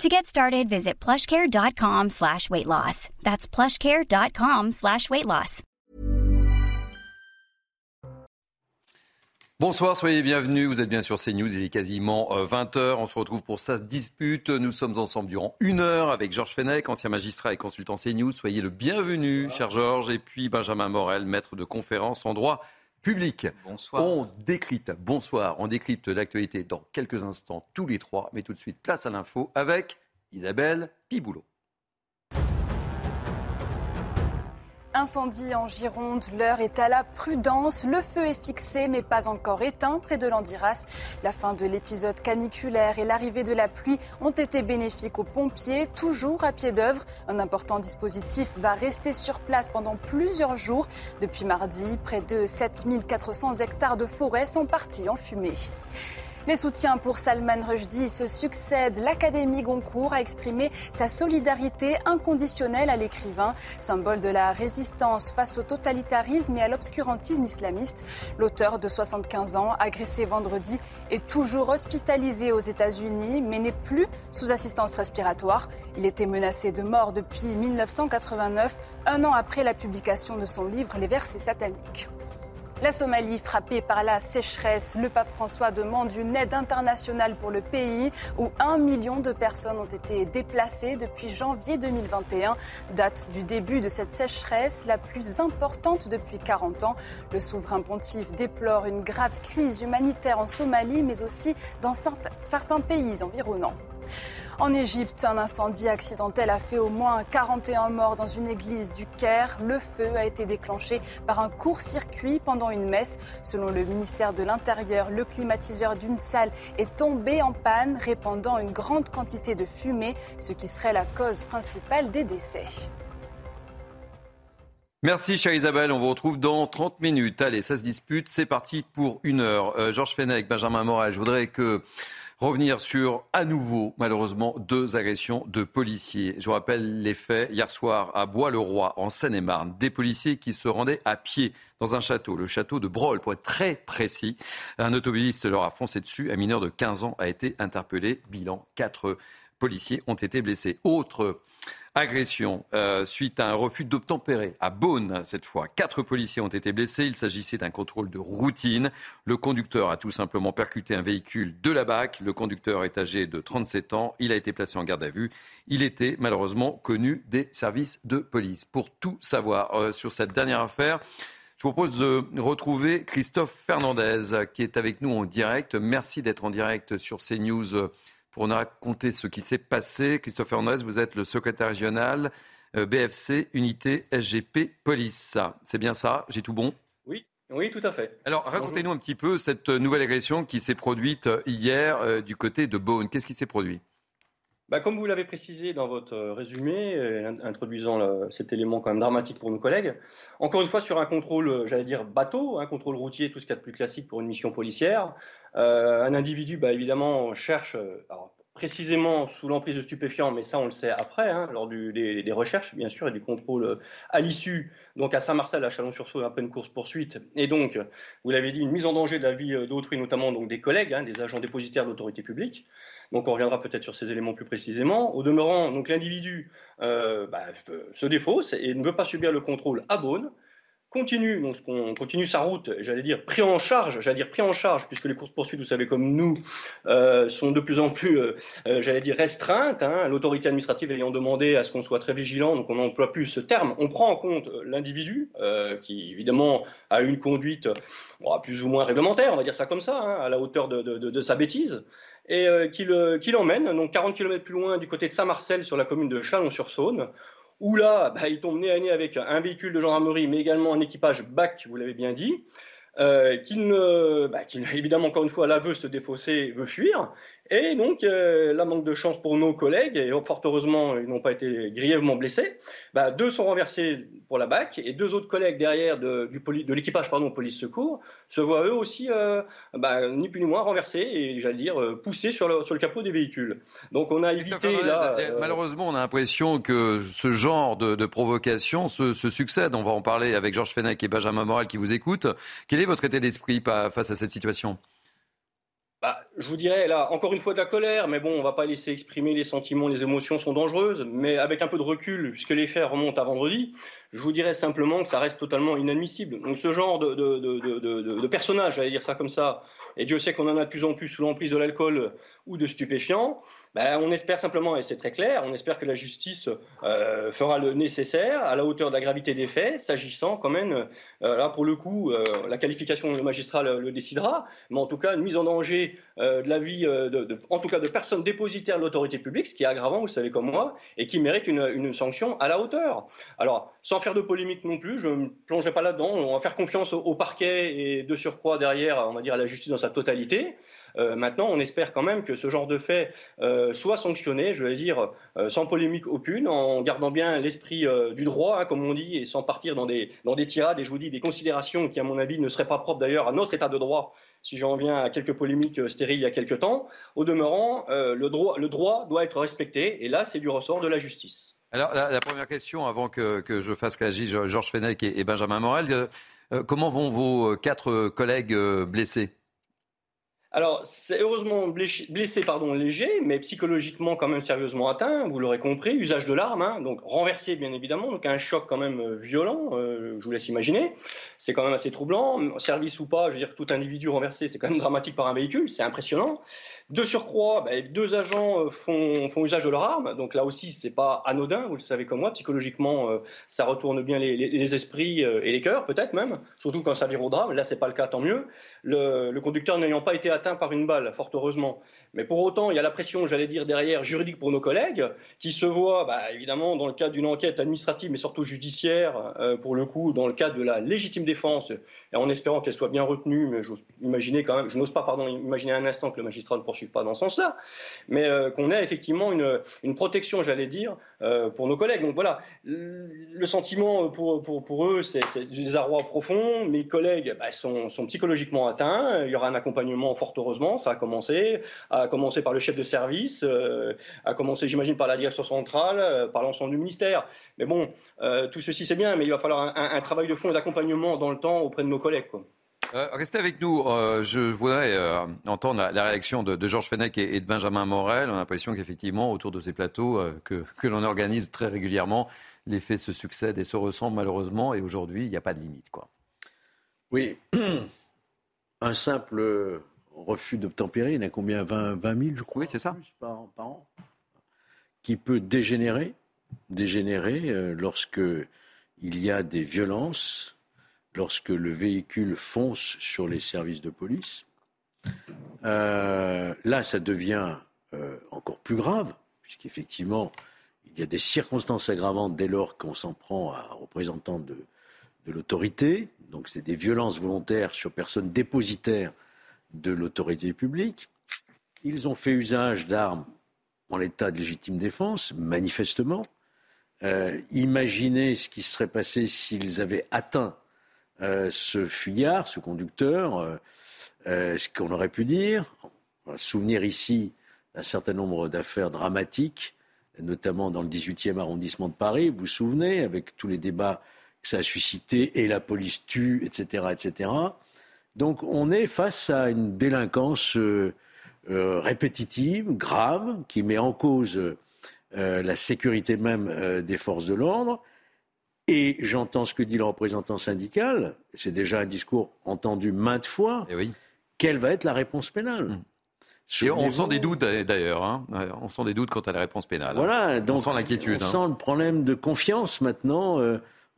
To get started, visit plushcare.com slash weight loss. That's plushcare.com slash weight loss. Bonsoir, soyez bienvenus. Vous êtes bien sur CNews. Il est quasiment 20h. Euh, On se retrouve pour sa dispute. Nous sommes ensemble durant une heure avec Georges Fenech, ancien magistrat et consultant CNews. Soyez le bienvenu, cher Georges. Et puis Benjamin Morel, maître de conférence en droit public. Bonsoir. On décrypte, bonsoir, on décrypte l'actualité dans quelques instants, tous les trois. Mais tout de suite, place à l'info avec Isabelle Piboulot. Incendie en Gironde, l'heure est à la prudence. Le feu est fixé mais pas encore éteint près de l'Andiras. La fin de l'épisode caniculaire et l'arrivée de la pluie ont été bénéfiques aux pompiers, toujours à pied d'œuvre. Un important dispositif va rester sur place pendant plusieurs jours. Depuis mardi, près de 7400 hectares de forêt sont partis en fumée. Les soutiens pour Salman Rushdie se succèdent. L'Académie Goncourt a exprimé sa solidarité inconditionnelle à l'écrivain, symbole de la résistance face au totalitarisme et à l'obscurantisme islamiste. L'auteur de 75 ans, agressé vendredi, est toujours hospitalisé aux États-Unis, mais n'est plus sous assistance respiratoire. Il était menacé de mort depuis 1989, un an après la publication de son livre Les versets sataniques. La Somalie frappée par la sécheresse, le pape François demande une aide internationale pour le pays où un million de personnes ont été déplacées depuis janvier 2021, date du début de cette sécheresse la plus importante depuis 40 ans. Le souverain pontife déplore une grave crise humanitaire en Somalie mais aussi dans certains pays environnants. En Égypte, un incendie accidentel a fait au moins 41 morts dans une église du Caire. Le feu a été déclenché par un court-circuit pendant une messe. Selon le ministère de l'Intérieur, le climatiseur d'une salle est tombé en panne, répandant une grande quantité de fumée, ce qui serait la cause principale des décès. Merci, chère Isabelle. On vous retrouve dans 30 minutes. Allez, ça se dispute. C'est parti pour une heure. Euh, Georges Fenech, Benjamin Morel, je voudrais que revenir sur, à nouveau, malheureusement, deux agressions de policiers. Je vous rappelle les faits hier soir à Bois-le-Roi, en Seine-et-Marne. Des policiers qui se rendaient à pied dans un château, le château de Brol, pour être très précis. Un automobiliste leur a foncé dessus. Un mineur de 15 ans a été interpellé. Bilan, quatre policiers ont été blessés. Autre Agression euh, suite à un refus d'obtempérer à Beaune cette fois. Quatre policiers ont été blessés. Il s'agissait d'un contrôle de routine. Le conducteur a tout simplement percuté un véhicule de la BAC. Le conducteur est âgé de 37 ans. Il a été placé en garde à vue. Il était malheureusement connu des services de police. Pour tout savoir euh, sur cette dernière affaire, je vous propose de retrouver Christophe Fernandez qui est avec nous en direct. Merci d'être en direct sur CNews euh, pour nous raconter ce qui s'est passé. Christophe Fernandez, vous êtes le secrétaire régional euh, BFC Unité SGP Police. C'est bien ça J'ai tout bon? Oui, oui, tout à fait. Alors, racontez-nous un petit peu cette nouvelle agression qui s'est produite hier euh, du côté de Beaune. Qu'est-ce qui s'est produit? Bah, comme vous l'avez précisé dans votre résumé, euh, introduisant cet élément quand même dramatique pour nos collègues, encore une fois sur un contrôle, j'allais dire bateau, un contrôle routier, tout ce qu'il y a de plus classique pour une mission policière, euh, un individu, bah, évidemment, cherche, euh, précisément sous l'emprise de stupéfiants, mais ça on le sait après, hein, lors des, recherches bien sûr et du contrôle euh, à l'issue, donc à Saint-Marcel, à Chalon-sur-Saône, après une course-poursuite, et donc, vous l'avez dit, une mise en danger de la vie d'autrui, notamment donc des collègues, hein, des agents dépositaires de l'autorité publique. Donc on reviendra peut-être sur ces éléments plus précisément. Au demeurant, donc l'individu euh, bah, se défausse et ne veut pas subir le contrôle à Beaune continue, donc on continue sa route, j'allais dire pris en charge, j'allais dire pris en charge, puisque les courses poursuites, vous savez comme nous, euh, sont de plus en plus, euh, euh, j'allais dire restreintes. Hein, L'autorité administrative ayant demandé à ce qu'on soit très vigilant, donc on n'emploie plus ce terme. On prend en compte l'individu, qui évidemment a une conduite plus ou moins réglementaire, on va dire ça comme ça, hein, à la hauteur de sa bêtise et qui l'emmène, donc 40 km plus loin du côté de Saint-Marcel sur la commune de Chalon-sur-Saône, où là, bah, il tombe nez à nez avec un véhicule de gendarmerie, mais également un équipage BAC, vous l'avez bien dit, euh, qui, ne, bah, qui, évidemment, encore une fois, là, veut se défausser, veut fuir, Et donc, euh, la manque de chance pour nos collègues, et fort heureusement, ils n'ont pas été grièvement blessés, bah, deux sont renversés pour la BAC, et deux autres collègues derrière de, du de l'équipage pardon, police secours se voient eux aussi, euh, bah, ni plus ni moins, renversés et, j'allais dire, euh, poussés sur le, sur le capot des véhicules. Donc, on a évité là... Malheureusement, on a l'impression que ce genre de, de provocation se, se, succède. On va en parler avec Georges Fenech et Benjamin Morel qui vous écoutent. Quel est votre état d'esprit face à cette situation? Je vous dirais là, encore une fois de la colère, mais bon, on va pas laisser exprimer les sentiments, les émotions sont dangereuses, mais avec un peu de recul, puisque les faits remontent à vendredi, je vous dirais simplement que ça reste totalement inadmissible. Donc ce genre de, de, de, de personnage, j'allais dire ça comme ça, et Dieu sait qu'on en a de plus en plus sous l'emprise de l'alcool ou de stupéfiants, ben, on espère simplement, et c'est très clair, on espère que la justice euh, fera le nécessaire à la hauteur de la gravité des faits, s'agissant quand même, euh, là pour le coup, euh, la qualification du magistrat le, décidera, mais en tout cas une mise en danger de la vie, de, en tout cas de personnes dépositaires de l'autorité publique, ce qui est aggravant, vous savez comme moi, et qui mérite une, sanction à la hauteur. Alors, sans faire de polémique non plus, je ne plongerai pas là-dedans, on va faire confiance au, parquet et de surcroît derrière, on va dire à la justice dans sa totalité. Maintenant, on espère quand même que ce genre de fait euh, soit sanctionné, je vais dire, euh, sans polémique aucune, en gardant bien l'esprit euh, du droit, hein, comme on dit, et sans partir dans des, tirades et je vous dis des considérations qui, à mon avis, ne seraient pas propres d'ailleurs à notre état de droit si j'en reviens à quelques polémiques stériles il y a quelques temps. Au demeurant, le, droit, doit être respecté, et là, c'est du ressort de la justice. Alors, la, première question, avant que, je fasse réagir Georges Fenech et Benjamin Morel, comment vont vos quatre collègues blessés? Alors, c'est heureusement blessé, pardon, léger, mais psychologiquement quand même sérieusement atteint, vous l'aurez compris, usage de l'arme, hein, donc renversé bien évidemment, donc un choc quand même euh, violent, euh, je vous laisse imaginer, c'est quand même assez troublant, service ou pas, je veux dire tout individu renversé, c'est quand même dramatique par un véhicule, c'est impressionnant. De surcroît, bah, deux agents euh, font, usage de leur arme, donc là aussi c'est pas anodin, vous le savez comme moi, psychologiquement ça retourne bien les, esprits et les cœurs peut-être même, surtout quand ça vire au drame, là c'est pas le cas, tant mieux. Le, conducteur n'ayant pas été atteint par une balle, fort heureusement. Mais pour autant, il y a la pression, j'allais dire, derrière juridique pour nos collègues, qui se voient, bah, évidemment, dans le cadre d'une enquête administrative, mais surtout judiciaire, euh, pour le coup, dans le cadre de la légitime défense, et en espérant qu'elle soit bien retenue, mais j'ose imaginer quand même, je n'ose pas, pardon, imaginer un instant que le magistrat ne poursuive pas dans ce sens-là, mais euh, qu'on ait effectivement une, une protection, j'allais dire, euh, pour nos collègues. Donc voilà, le sentiment pour, pour, pour eux, c'est du désarroi profond. Mes collègues bah, sont, sont psychologiquement atteints. Il y aura un accompagnement, fort heureusement, ça a commencé à commencer par le chef de service, euh, à commencer, j'imagine, par la direction centrale, euh, par l'ensemble du ministère. Mais bon, euh, tout ceci c'est bien, mais il va falloir un, travail de fond et d'accompagnement dans le temps auprès de nos collègues. Restez avec nous. je voudrais entendre la, réaction de, Georges Fenech et, de Benjamin Morel. On a l'impression qu'effectivement, autour de ces plateaux que, que l'on organise très régulièrement, les faits se succèdent et se ressemblent malheureusement. Et aujourd'hui, il n'y a pas de limite. Quoi. Oui. Un simple refus d'obtempérer, il y en a combien? 20, 20 000, je crois Oui, c'est ça. Par, an. Qui peut dégénérer, dégénérer euh, lorsque il y a des violences, lorsque le véhicule fonce sur les services de police. Euh, là, ça devient euh, encore plus grave, puisqu'effectivement, il y a des circonstances aggravantes dès lors qu'on s'en prend à un représentant de, l'autorité. Donc, c'est des violences volontaires sur personnes dépositaires de l'autorité publique. Ils ont fait usage d'armes en l'état de légitime défense, manifestement. Euh, imaginez ce qui serait passé s'ils avaient atteint euh, ce fuyard, ce conducteur, euh, ce qu'on aurait pu dire. On va se souvenir ici d'un certain nombre d'affaires dramatiques, notamment dans le 18e arrondissement de Paris, vous vous souvenez, avec tous les débats que ça a suscité, et la police tue, etc., etc. Donc on est face à une délinquance euh, euh, répétitive, grave, qui met en cause euh, la sécurité même des forces de l'ordre. Et j'entends ce que dit le représentant syndical, c'est déjà un discours entendu maintes fois. Eh Quelle va être la réponse pénale. Et on sent des doutes d'ailleurs, hein. on sent des doutes quant à la réponse pénale. Voilà, donc on sent l'inquiétude. On sent le problème de confiance maintenant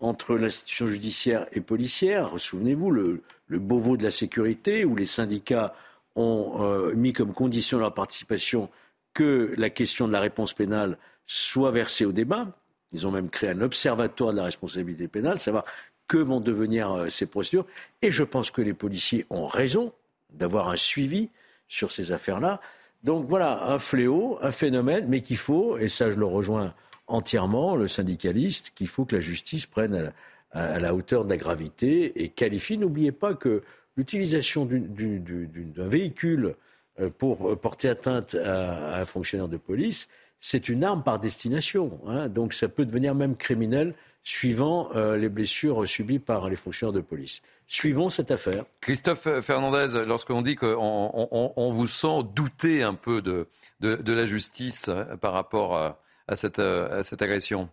entre l'institution judiciaire et policière. Souvenez-vous, le, Beauvau de la sécurité, où les syndicats ont euh, mis comme condition de leur participation que la question de la réponse pénale soit versée au débat. Ils ont même créé un observatoire de la responsabilité pénale, savoir que vont devenir euh, ces procédures. Et je pense que les policiers ont raison d'avoir un suivi sur ces affaires-là. Donc voilà, un fléau, un phénomène, mais qu'il faut, et ça je le rejoins entièrement, le syndicaliste, qu'il faut que la justice prenne à la, hauteur de la gravité et qualifie. N'oubliez pas que l'utilisation d'un véhicule euh, pour porter atteinte à, un fonctionnaire de police, c'est une arme par destination. Hein. donc ça peut devenir même criminel suivant euh, les blessures subies par les fonctionnaires de police. Suivons cette affaire. Christophe Fernandez, lorsqu'on dit qu'on vous sent douter un peu de, la justice euh, par rapport à cette agression?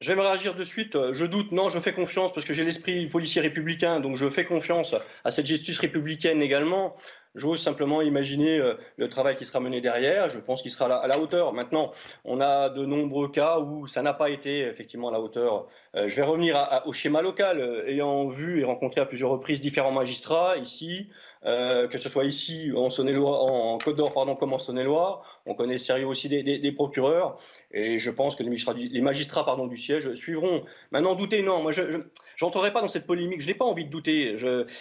J'aimerais réagir de suite. Je doute, non, je fais confiance parce que j'ai l'esprit policier républicain, donc je fais confiance à cette justice républicaine également. J'ose simplement imaginer euh, le travail qui sera mené derrière. Je pense qu'il sera à la hauteur. Maintenant, on a de nombreux cas où ça n'a pas été effectivement à la hauteur. Euh, je vais revenir au schéma local, euh, ayant vu et rencontré à plusieurs reprises différents magistrats ici, euh, que ce soit ici en en Côte d'Or, pardon, comme en Saône-et-Loire. On connaît sérieux aussi des, procureurs, et je pense que les magistrats, les magistrats pardon, du siège suivront. Maintenant, douter, non, moi je n'entrerai pas dans cette polémique. Je n'ai pas envie de douter.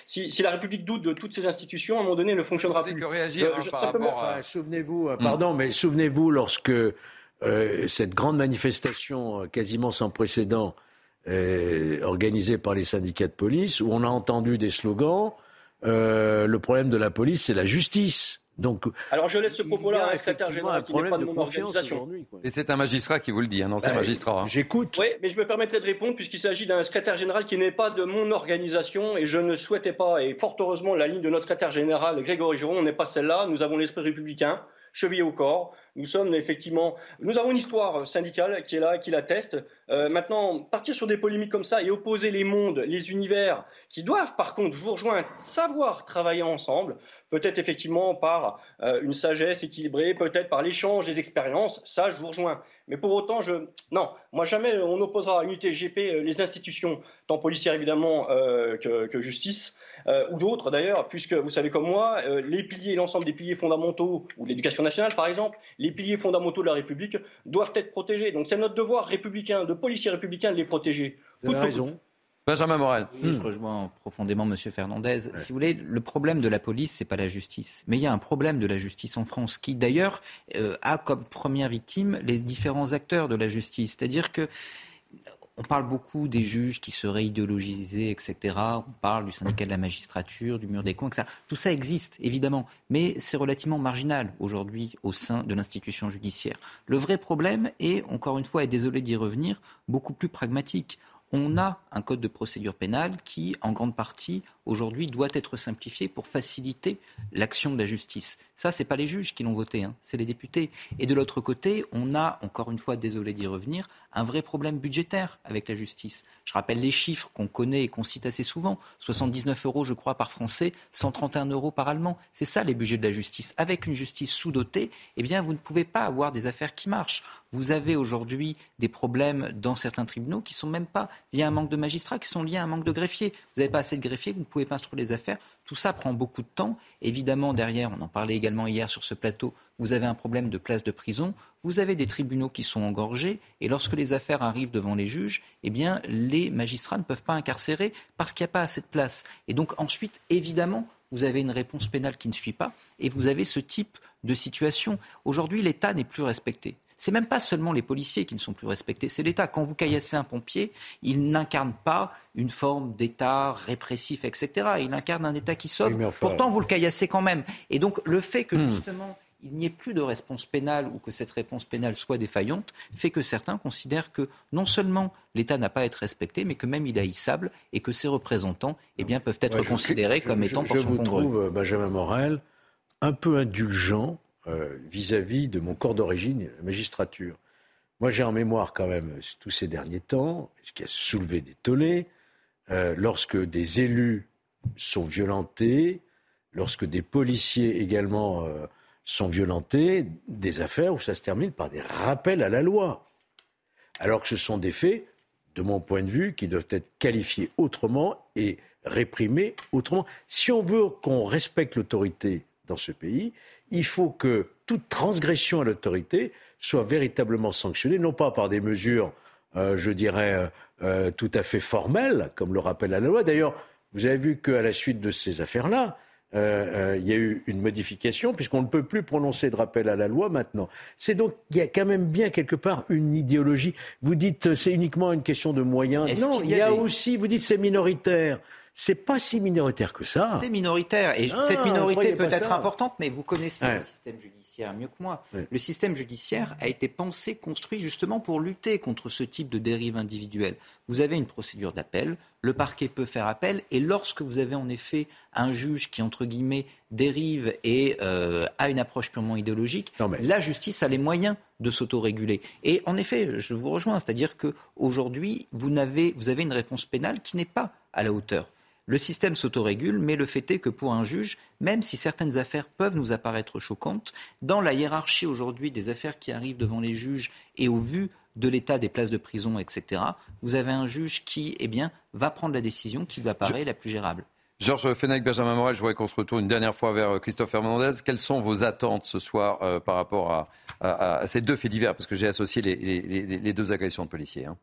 si, la République doute de toutes ces institutions, à un moment donné, elle ne fonctionnera plus. Que réagir hein, Souvenez-vous, euh, pardon, mais souvenez-vous lorsque euh, cette grande manifestation quasiment sans précédent organisée par les syndicats de police, où on a entendu des slogans euh, le problème de la police, c'est la justice. Donc, Alors je laisse ce propos-là à un secrétaire général qui n'est pas de, mon organisation. Et c'est un magistrat qui vous le dit, un ancien bah, magistrat. Hein. J'écoute. Oui, mais je me permettrai de répondre puisqu'il s'agit d'un secrétaire général qui n'est pas de mon organisation et je ne souhaitais pas, et fort heureusement la ligne de notre secrétaire général Grégory Giron n'est pas celle-là, nous avons l'esprit républicain chevillé au corps. Nous sommes effectivement, nous avons une histoire syndicale qui est là, qui l'atteste. Euh, maintenant, partir sur des polémiques comme ça et opposer les mondes, les univers, qui doivent par contre vous rejoindre, savoir travailler ensemble, peut-être effectivement par euh, une sagesse équilibrée, peut-être par l'échange des expériences, ça je vous rejoins. Mais pour autant, je non, moi jamais on opposera à l'unité GP euh, les institutions, tant policières évidemment que, que, justice, ou d'autres d'ailleurs, puisque vous savez comme moi, les piliers, l'ensemble des piliers fondamentaux, ou l'éducation nationale par exemple, les piliers fondamentaux de la République doivent être protégés. Donc c'est notre devoir républicain de policiers républicains de les protéger. Vous avez raison. Benjamin Morel. je hmm. rejoins profondément M. Fernandez. Si vous voulez, le problème de la police, c'est pas la justice. Mais il y a un problème de la justice en France qui, d'ailleurs, euh, a comme première victime les différents acteurs de la justice. C'est-à-dire que on parle beaucoup des juges qui seraient idéologisés, etc. On parle du syndicat de la magistrature, du mur des cons, etc. Tout ça existe, évidemment, mais c'est relativement marginal aujourd'hui au sein de l'institution judiciaire. Le vrai problème est, encore une fois, et désolé d'y revenir, beaucoup plus pragmatique on a un code de procédure pénale qui, en grande partie, aujourd'hui, doit être simplifié pour faciliter l'action de la justice. Ça, ce n'est pas les juges qui l'ont voté, hein, c'est les députés. Et de l'autre côté, on a, encore une fois, désolé d'y revenir, un vrai problème budgétaire avec la justice. Je rappelle les chiffres qu'on connaît et qu'on cite assez souvent. 79 euros, je crois, par Français, 131 euros par Allemand. C'est ça les budgets de la justice. Avec une justice sous-dotée, eh bien, vous ne pouvez pas avoir des affaires qui marchent. Vous avez aujourd'hui des problèmes dans certains tribunaux qui sont même pas liés à un manque de magistrats, qui sont liés à un manque de greffiers. Vous n'avez pas assez de greffiers, vous ne pouvez pas instruire les affaires. Tout ça prend beaucoup de temps. Évidemment, derrière, on en parlait également hier sur ce plateau, vous avez un problème de place de prison, vous avez des tribunaux qui sont engorgés, et lorsque les affaires arrivent devant les juges, eh bien, les magistrats ne peuvent pas incarcérer parce qu'il n'y a pas assez de place. Et donc, ensuite, évidemment, vous avez une réponse pénale qui ne suit pas, et vous avez ce type de situation. Aujourd'hui, l'État n'est plus respecté. C'est même pas seulement les policiers qui ne sont plus respectés, c'est l'État. Quand vous caillassez un pompier, il n'incarne pas une forme d'État répressif, etc. Il incarne un État qui sauve. Pourtant, vous le caillassez quand même. Et donc, le fait que, hmm. justement, il n'y ait plus de réponse pénale ou que cette réponse pénale soit défaillante fait que certains considèrent que non seulement l'État n'a pas à être respecté, mais que même il est haïssable et que ses représentants eh bien, peuvent être considérés comme étant je, je vous trouve, Benjamin Morel, un peu indulgent euh, vis-à-vis de mon corps d'origine, la magistrature. Moi, j'ai en mémoire quand même tous ces derniers temps, ce qui a soulevé des tollés, euh, lorsque des élus sont violentés, lorsque des policiers également euh, sont violentés, des affaires où ça se termine par des rappels à la loi. Alors que ce sont des faits, de mon point de vue, qui doivent être qualifiés autrement et réprimés autrement. Si on veut qu'on respecte l'autorité dans ce pays, il faut que toute transgression à l'autorité soit véritablement sanctionnée, non pas par des mesures, euh, je dirais, euh, euh, tout à fait formelles, comme le rappelle la loi. D'ailleurs, vous avez vu qu'à la suite de ces affaires-là, euh, il y a eu une modification, puisqu'on ne peut plus prononcer de rappel à la loi maintenant. C'est donc, il y a quand même bien quelque part une idéologie. Vous dites c'est uniquement une question de moyens. Non, il y a, aussi, vous dites c'est minoritaire c'est pas si minoritaire que ça. C'est minoritaire. Et cette minorité peut être importante, mais vous connaissez le système judiciaire mieux que moi. Le système judiciaire a été pensé, construit justement pour lutter contre ce type de dérive individuelle. Vous avez une procédure d'appel, le parquet peut faire appel, et lorsque vous avez en effet un juge qui, entre guillemets, dérive et euh, a une approche purement idéologique, la justice a les moyens de s'autoréguler. Et en effet, je vous rejoins, c'est-à-dire qu'aujourd'hui, vous, vous avez une réponse pénale qui n'est pas à la hauteur. Le système s'autorégule, mais le fait est que pour un juge, même si certaines affaires peuvent nous apparaître choquantes, dans la hiérarchie aujourd'hui des affaires qui arrivent devant les juges et au vu de l'état des places de prison, etc., vous avez un juge qui eh bien, va prendre la décision qui lui apparaît la plus gérable. Georges Fenech, Benjamin Morel, je voudrais qu'on se retourne une dernière fois vers euh, Christophe Hernandez. Quelles sont vos attentes ce soir euh, par rapport à, ces deux faits divers? Parce que j'ai associé les, deux agressions de policiers. Hein.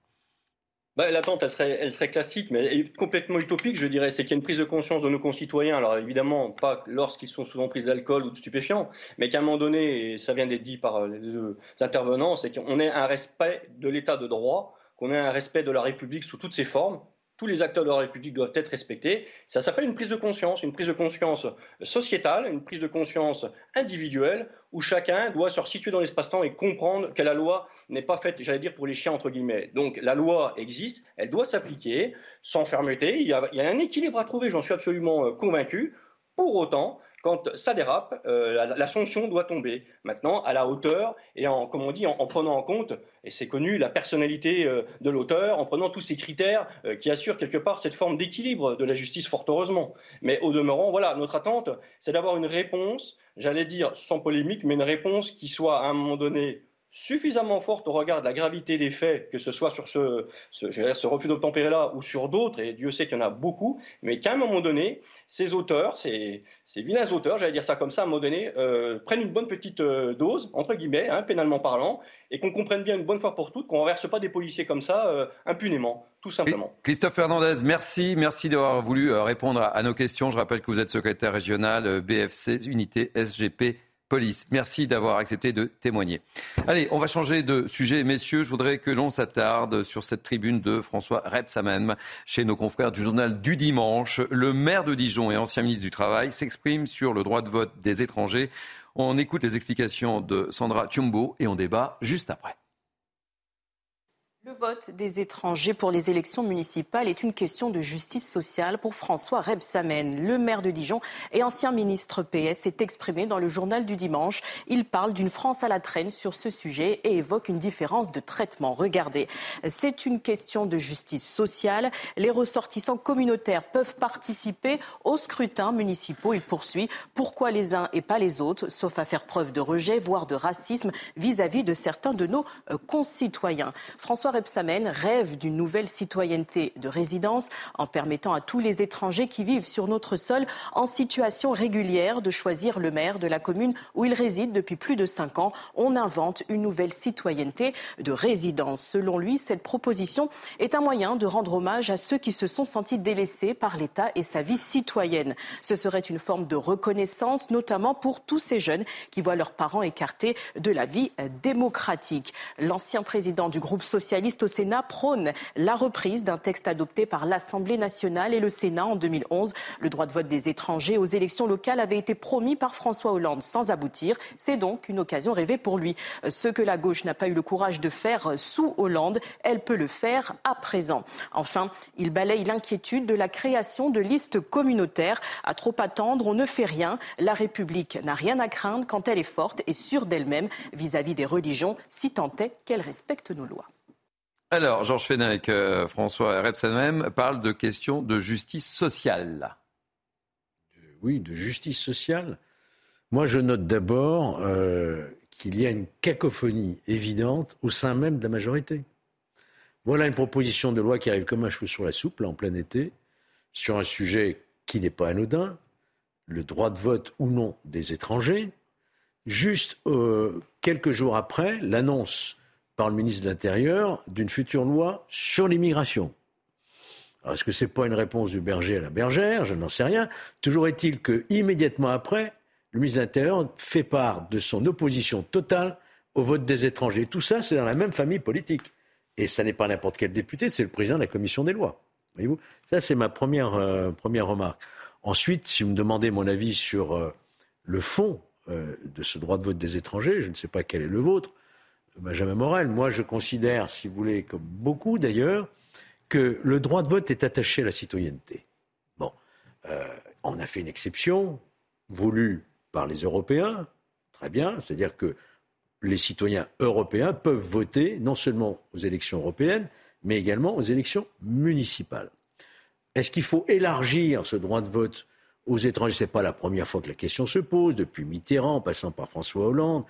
Bah, L'attente, elle serait, elle serait classique, mais complètement utopique, je dirais. C'est qu'il y a une prise de conscience de nos concitoyens. Alors évidemment, pas lorsqu'ils sont sous emprise d'alcool ou de stupéfiants, mais qu'à un moment donné, et ça vient d'être dit par les deux intervenants, c'est qu'on ait un respect de l'état de droit, qu'on ait un respect de la République sous toutes ses formes, tous les acteurs de la République doivent être respectés. Ça s'appelle une prise de conscience, une prise de conscience sociétale, une prise de conscience individuelle, où chacun doit se situer dans l'espace-temps et comprendre que la loi n'est pas faite, j'allais dire, pour les chiens, entre guillemets. Donc la loi existe, elle doit s'appliquer sans fermeté. Il y, a, un équilibre à trouver, j'en suis absolument euh, convaincu. Pour autant, quand ça dérape, euh, la, sanction doit tomber. Maintenant, à la hauteur et en, comme on dit, en, prenant en compte, et c'est connu, la personnalité euh, de l'auteur, en prenant tous ces critères euh, qui assurent quelque part cette forme d'équilibre de la justice, fort heureusement. Mais au demeurant, voilà, notre attente, c'est d'avoir une réponse, j'allais dire sans polémique, mais une réponse qui soit à un moment donné suffisamment forte au regard de la gravité des faits, que ce soit sur ce, ce, ce refus d'obtempérer-là ou sur d'autres, et Dieu sait qu'il y en a beaucoup, mais qu'à un moment donné, ces auteurs, ces, vilains auteurs, j'allais dire ça comme ça, à un moment donné, euh, prennent une bonne petite euh, dose, entre guillemets, hein, pénalement parlant, et qu'on comprenne bien une bonne fois pour toutes qu'on ne renverse pas des policiers comme ça euh, impunément, tout simplement. Christophe Fernandez, merci, merci d'avoir voulu répondre à nos questions. Je rappelle que vous êtes secrétaire régional BFC, unité SGP police. Merci d'avoir accepté de témoigner. Allez, on va changer de sujet, messieurs. Je voudrais que l'on s'attarde sur cette tribune de François Rebsamen chez nos confrères du journal du dimanche. Le maire de Dijon et ancien ministre du Travail s'exprime sur le droit de vote des étrangers. On écoute les explications de Sandra Tchumbo et on débat juste après. Le vote des étrangers pour les élections municipales est une question de justice sociale pour François Rebsamen. Le maire de Dijon et ancien ministre PS s'est exprimé dans le journal du dimanche. Il parle d'une France à la traîne sur ce sujet et évoque une différence de traitement. Regardez, c'est une question de justice sociale. Les ressortissants communautaires peuvent participer aux scrutins municipaux. Il poursuit pourquoi les uns et pas les autres, sauf à faire preuve de rejet, voire de racisme vis-à-vis de certains de nos euh, concitoyens? François Rebsamen rêve d'une nouvelle citoyenneté de résidence en permettant à tous les étrangers qui vivent sur notre sol en situation régulière de choisir le maire de la commune où ils résident depuis plus de cinq ans. On invente une nouvelle citoyenneté de résidence. Selon lui, cette proposition est un moyen de rendre hommage à ceux qui se sont sentis délaissés par l'État et sa vie citoyenne. Ce serait une forme de reconnaissance, notamment pour tous ces jeunes qui voient leurs parents écartés de la vie démocratique. L'ancien président du groupe socialiste au Sénat prône la reprise d'un texte adopté par l'Assemblée nationale et le Sénat en 2011. Le droit de vote des étrangers aux élections locales avait été promis par François Hollande sans aboutir. C'est donc une occasion rêvée pour lui. Ce que la gauche n'a pas eu le courage de faire sous Hollande, elle peut le faire à présent. Enfin, il balaye l'inquiétude de la création de listes communautaires. À trop attendre, on ne fait rien. La République n'a rien à craindre quand elle est forte et sûre d'elle-même vis-à-vis des religions, si tant est qu'elle respecte nos lois. Alors, Georges Fenech, euh, François même parle de questions de justice sociale. Oui, de justice sociale. Moi, je note d'abord euh, qu'il y a une cacophonie évidente au sein même de la majorité. Voilà une proposition de loi qui arrive comme un cheveu sur la soupe, là, en plein été, sur un sujet qui n'est pas anodin, le droit de vote ou non des étrangers. Juste euh, quelques jours après, l'annonce par le ministre de l'Intérieur d'une future loi sur l'immigration. Est-ce que c'est pas une réponse du berger à la bergère? Je n'en sais rien. Toujours est-il que, immédiatement après, le ministre de l'Intérieur fait part de son opposition totale au vote des étrangers. Tout ça, c'est dans la même famille politique. Et ça n'est pas n'importe quel député, c'est le président de la commission des lois. Ça, c'est ma première, euh, première remarque. Ensuite, si vous me demandez mon avis sur euh, le fond euh, de ce droit de vote des étrangers, je ne sais pas quel est le vôtre, Benjamin Morel. Moi, je considère, si vous voulez, comme beaucoup d'ailleurs, que le droit de vote est attaché à la citoyenneté. Bon, on a fait une exception voulue par les Européens, très bien, c'est-à-dire que les citoyens européens peuvent voter non seulement aux élections européennes, mais également aux élections municipales. Est-ce qu'il faut élargir ce droit de vote aux étrangers? Ce n'est pas la première fois que la question se pose, depuis Mitterrand, en passant par François Hollande.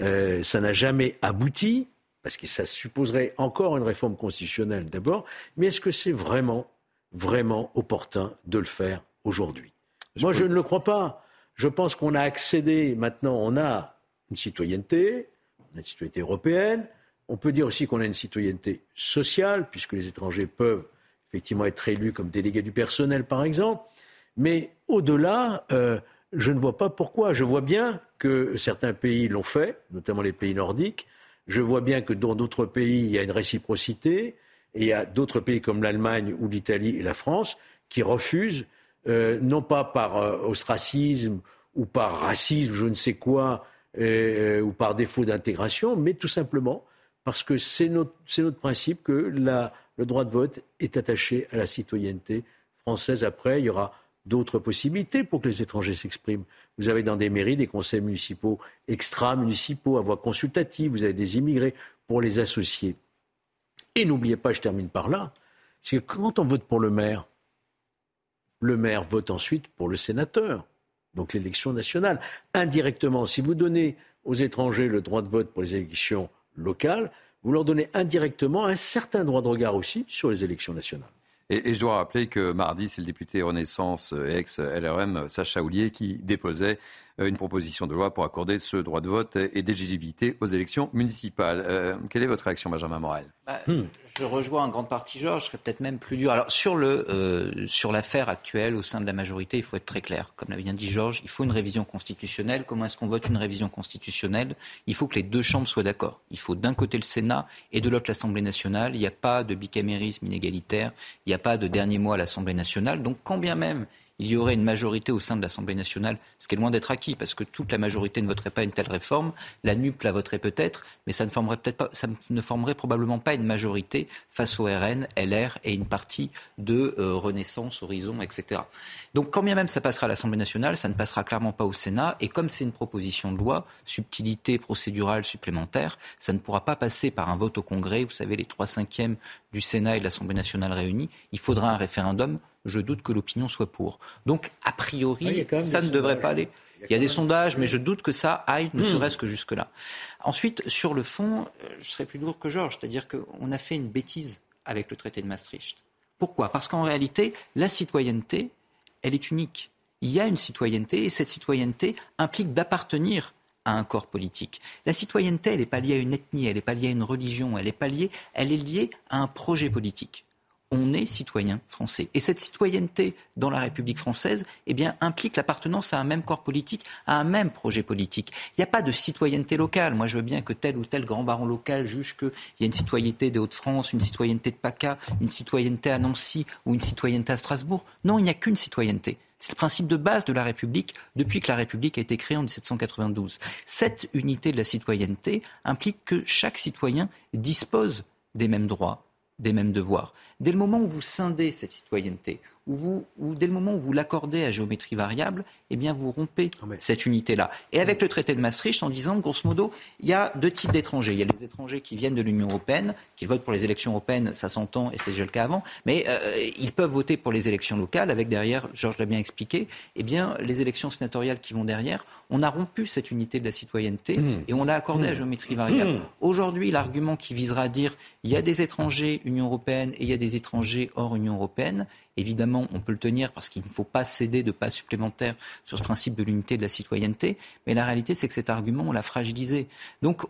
Euh, ça n'a jamais abouti, parce que ça supposerait encore une réforme constitutionnelle d'abord. Mais est-ce que c'est vraiment, vraiment opportun de le faire aujourd'hui? Moi, je ne le crois pas. Je pense qu'on a accédé, maintenant, on a une citoyenneté, on a une citoyenneté européenne. On peut dire aussi qu'on a une citoyenneté sociale, puisque les étrangers peuvent effectivement être élus comme délégués du personnel, par exemple. Mais au-delà, euh, je ne vois pas pourquoi. Je vois bien que certains pays l'ont fait, notamment les pays nordiques. Je vois bien que dans d'autres pays, il y a une réciprocité. Et il y a d'autres pays comme l'Allemagne ou l'Italie et la France qui refusent, euh, non pas par euh, ostracisme ou par racisme, je ne sais quoi, euh, ou par défaut d'intégration, mais tout simplement parce que c'est notre, principe que le droit de vote est attaché à la citoyenneté française. Après, il y aura d'autres possibilités pour que les étrangers s'expriment. Vous avez dans des mairies des conseils municipaux extra-municipaux à voix consultative, vous avez des immigrés pour les associer. Et n'oubliez pas, je termine par là, c'est que quand on vote pour le maire, le maire vote ensuite pour le sénateur donc l'élection nationale. Indirectement, si vous donnez aux étrangers le droit de vote pour les élections locales, vous leur donnez indirectement un certain droit de regard aussi sur les élections nationales. Et, je dois rappeler que mardi, c'est le député Renaissance ex-LRM Sacha Houlier qui déposait euh, une proposition de loi pour accorder ce droit de vote et d'éligibilité aux élections municipales. Euh, quelle est votre réaction, Benjamin Morel? Bah, je rejoins en grande partie Georges, je serais peut-être même plus dur. Alors sur le euh, sur l'affaire actuelle au sein de la majorité, il faut être très clair. Comme l'a bien dit Georges, il faut une révision constitutionnelle. Comment est-ce qu'on vote une révision constitutionnelle? Il faut que les deux chambres soient d'accord. Il faut d'un côté le Sénat et de l'autre l'Assemblée nationale. Il n'y a pas de bicamérisme inégalitaire. Il n'y a pas de dernier mot à l'Assemblée nationale. Donc quand bien même il y aurait une majorité au sein de l'Assemblée nationale, ce qui est loin d'être acquis, parce que toute la majorité ne voterait pas une telle réforme. La NUP la voterait peut-être, mais ça ne formerait probablement pas une majorité face au RN, LR et une partie de euh, Renaissance, Horizon, etc. Donc, quand bien même ça passera à l'Assemblée nationale, ça ne passera clairement pas au Sénat. Et comme c'est une proposition de loi, subtilité procédurale supplémentaire, ça ne pourra pas passer par un vote au Congrès. Vous savez, les trois cinquièmes du Sénat et de l'Assemblée nationale réunis. Il faudra un référendum je doute que l'opinion soit pour. Donc, a priori, ça ne devrait pas aller. Il y a, des sondages, mais je doute que ça aille, ne hmm. serait-ce que jusque-là. Ensuite, sur le fond, euh, je serais plus lourd que Georges, c'est-à-dire qu'on a fait une bêtise avec le traité de Maastricht. Pourquoi? Parce qu'en réalité, la citoyenneté, elle est unique. Il y a une citoyenneté et cette citoyenneté implique d'appartenir à un corps politique. La citoyenneté, elle n'est pas liée à une ethnie, elle n'est pas liée à une religion, elle n'est pas liée, elle est liée à un projet politique on est citoyen français. Et cette citoyenneté dans la République française eh implique l'appartenance à un même corps politique, à un même projet politique. Il n'y a pas de citoyenneté locale. Moi, je veux bien que tel ou tel grand baron local juge qu'il y a une citoyenneté des Hauts-de-France, une citoyenneté de PACA, une citoyenneté à Nancy ou une citoyenneté à Strasbourg. Non, il n'y a qu'une citoyenneté. C'est le principe de base de la République depuis que la République a été créée en 1792. Cette unité de la citoyenneté implique que chaque citoyen dispose des mêmes droits, des mêmes devoirs. Dès le moment où vous scindez cette citoyenneté, où, vous, dès le moment où vous l'accordez à géométrie variable, eh bien vous rompez ah, cette unité-là. Et avec le traité de Maastricht, en disant, grosso modo, il y a deux types d'étrangers. Il y a les étrangers qui viennent de l'Union européenne, qui votent pour les élections européennes, ça s'entend, et c'était déjà le cas avant, mais euh, ils peuvent voter pour les élections locales, avec derrière, Georges l'a bien expliqué, eh bien les élections sénatoriales qui vont derrière, on a rompu cette unité de la citoyenneté mmh. et on l'a accordé à mmh. géométrie variable. Mmh. Aujourd'hui, l'argument qui visera à dire, il y a des étrangers Union européenne et il y a des étrangers hors Union européenne, Évidemment, on peut le tenir parce qu'il ne faut pas céder de pas supplémentaires sur ce principe de l'unité de la citoyenneté, mais la réalité, c'est que cet argument, on l'a fragilisé. Donc,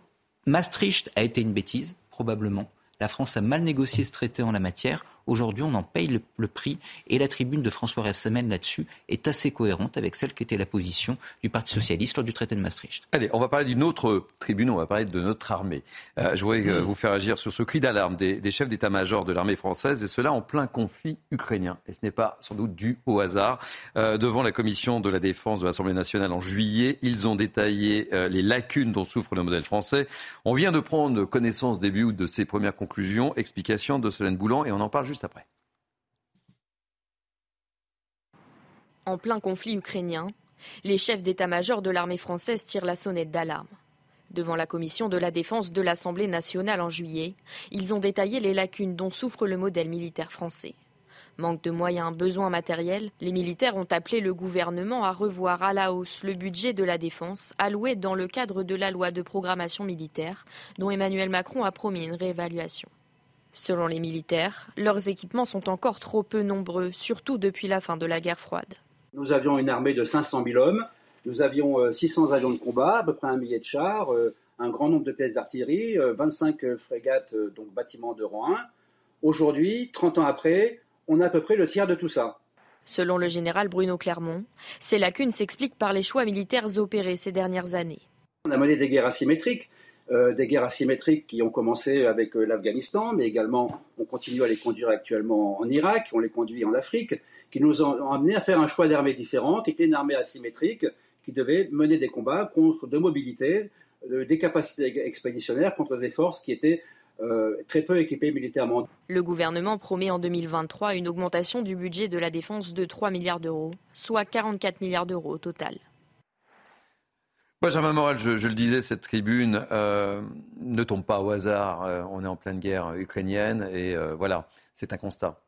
Maastricht a été une bêtise, probablement. La France a mal négocié ce traité en la matière. Aujourd'hui, on en paye le, prix. Et la tribune de François Rebsamen là-dessus est assez cohérente avec celle qui était la position du Parti socialiste lors du traité de Maastricht. Allez, on va parler d'une autre tribune, on va parler de notre armée. Euh, je voudrais euh, vous faire agir sur ce cri d'alarme des, des, chefs d'état-major de l'armée française, et cela en plein conflit ukrainien. Et ce n'est pas sans doute dû au hasard. Euh, devant la commission de la défense de l'Assemblée nationale en juillet, ils ont détaillé les lacunes dont souffre le modèle français. On vient de prendre connaissance début août de ces premières conclusions. Explication de Solène Boulan, et on en parle juste En plein conflit ukrainien, les chefs d'état-major de l'armée française tirent la sonnette d'alarme. Devant la commission de la défense de l'Assemblée nationale en juillet, ils ont détaillé les lacunes dont souffre le modèle militaire français. Manque de moyens, besoins matériels, les militaires ont appelé le gouvernement à revoir à la hausse le budget de la défense alloué dans le cadre de la loi de programmation militaire dont Emmanuel Macron a promis une réévaluation. Selon les militaires, leurs équipements sont encore trop peu nombreux, surtout depuis la fin de la guerre froide. Nous avions une armée de 500 000 hommes, nous avions 600 euh, avions de combat, à peu près un millier de chars, euh, un grand nombre de pièces d'artillerie, 25 euh, frégates, donc bâtiments de rang 1. Aujourd'hui, 30 ans après, on a à peu près le tiers de tout ça. Selon le général Bruno Clermont, ces lacunes s'expliquent par les choix militaires opérés ces dernières années. On a mené des guerres asymétriques, des guerres asymétriques qui ont commencé avec l'Afghanistan, mais également on continue à les conduire actuellement en Irak, on les conduit en Afrique qui nous ont amené à faire un choix d'armées différentes, qui était une armée asymétrique, qui devait mener des combats contre de mobilité, euh, des capacités expéditionnaires contre des forces qui étaient euh, très peu équipées militairement. Le gouvernement promet en 2023 une augmentation du budget de la défense de 3 milliards d'euros, soit 44 milliards d'euros au total. Benjamin Morel, je, le disais, cette tribune euh, ne tombe pas au hasard. on est en pleine guerre ukrainienne et voilà, c'est un constat.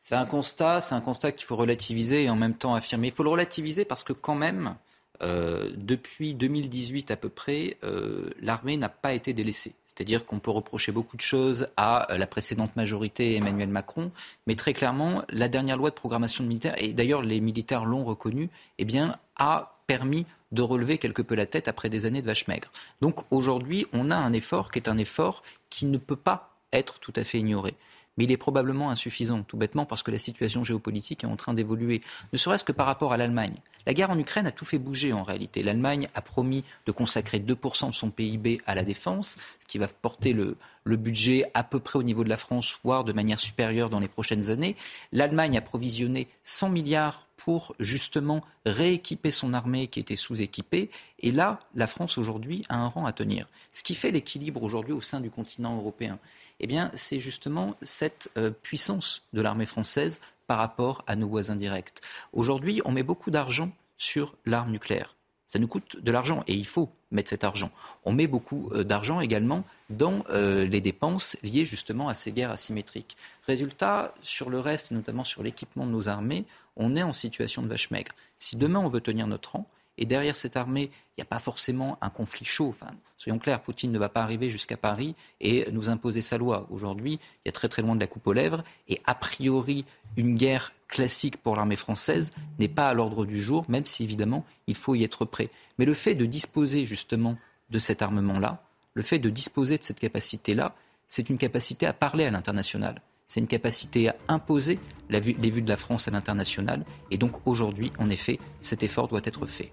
C'est un constat, c'est un constat qu'il faut relativiser et en même temps affirmer. Il faut le relativiser parce que quand même, euh, depuis 2018 à peu près, euh, l'armée n'a pas été délaissée. C'est-à-dire qu'on peut reprocher beaucoup de choses à euh, la précédente majorité Emmanuel Macron, mais très clairement, la dernière loi de programmation militaire, et d'ailleurs les militaires l'ont reconnu, eh bien, a permis de relever quelque peu la tête après des années de vache maigre. Donc aujourd'hui, on a un effort qui est un effort qui ne peut pas être tout à fait ignoré mais il est probablement insuffisant, tout bêtement parce que la situation géopolitique est en train d'évoluer, ne serait-ce que par rapport à l'Allemagne. La guerre en Ukraine a tout fait bouger en réalité. L'Allemagne a promis de consacrer 2% de son PIB à la défense, ce qui va porter le, le, budget à peu près au niveau de la France, voire de manière supérieure dans les prochaines années. L'Allemagne a provisionné 100 milliards pour justement rééquiper son armée qui était sous-équipée. Et là, la France aujourd'hui a un rang à tenir. Ce qui fait l'équilibre aujourd'hui au sein du continent européen eh c'est justement cette euh, puissance de l'armée française par rapport à nos voisins directs. Aujourd'hui, on met beaucoup d'argent sur l'arme nucléaire. Ça nous coûte de l'argent et il faut mettre cet argent. On met beaucoup euh, d'argent également dans euh, les dépenses liées justement à ces guerres asymétriques. Résultat, sur le reste, notamment sur l'équipement de nos armées, on est en situation de vache maigre. Si demain on veut tenir notre rang, et derrière cette armée, il n'y a pas forcément un conflit chaud. Soyons clairs, Poutine ne va pas arriver jusqu'à Paris et nous imposer sa loi. Aujourd'hui, il y a très très loin de la coupe aux lèvres. Et a priori, une guerre classique pour l'armée française n'est pas à l'ordre du jour, même si évidemment, il faut y être prêt. Mais le fait de disposer justement de cet armement-là, le fait de disposer de cette capacité-là, c'est une capacité à parler à l'international. C'est une capacité à imposer les vues de la France à l'international. Et donc aujourd'hui, en effet, cet effort doit être fait.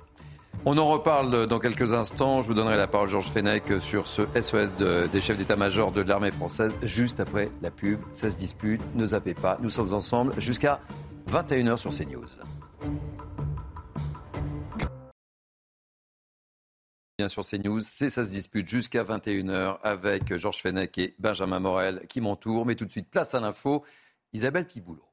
On en reparle dans quelques instants. Je vous donnerai la parole, Georges Fenech, sur ce SOS des chefs d'état-major de l'armée française, juste après la pub. Ça se dispute, ne zappez pas. Nous sommes ensemble jusqu'à 21h sur CNews. Bien sur CNews, c'est ça se dispute jusqu'à 21h avec Georges Fenech et Benjamin Morel qui m'entourent. Mais tout de suite, place à l'info. Isabelle Piboulot.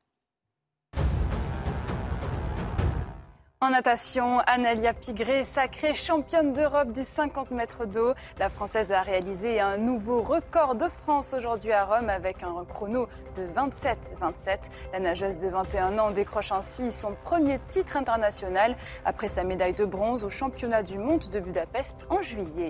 En natation, Analia Pigré, sacrée championne d'Europe du 50 mètres d'eau. La Française a réalisé un nouveau record de France aujourd'hui à Rome avec un chrono de 27-27. La nageuse de 21 ans décroche ainsi son premier titre international après sa médaille de bronze au championnat du monde de Budapest en juillet.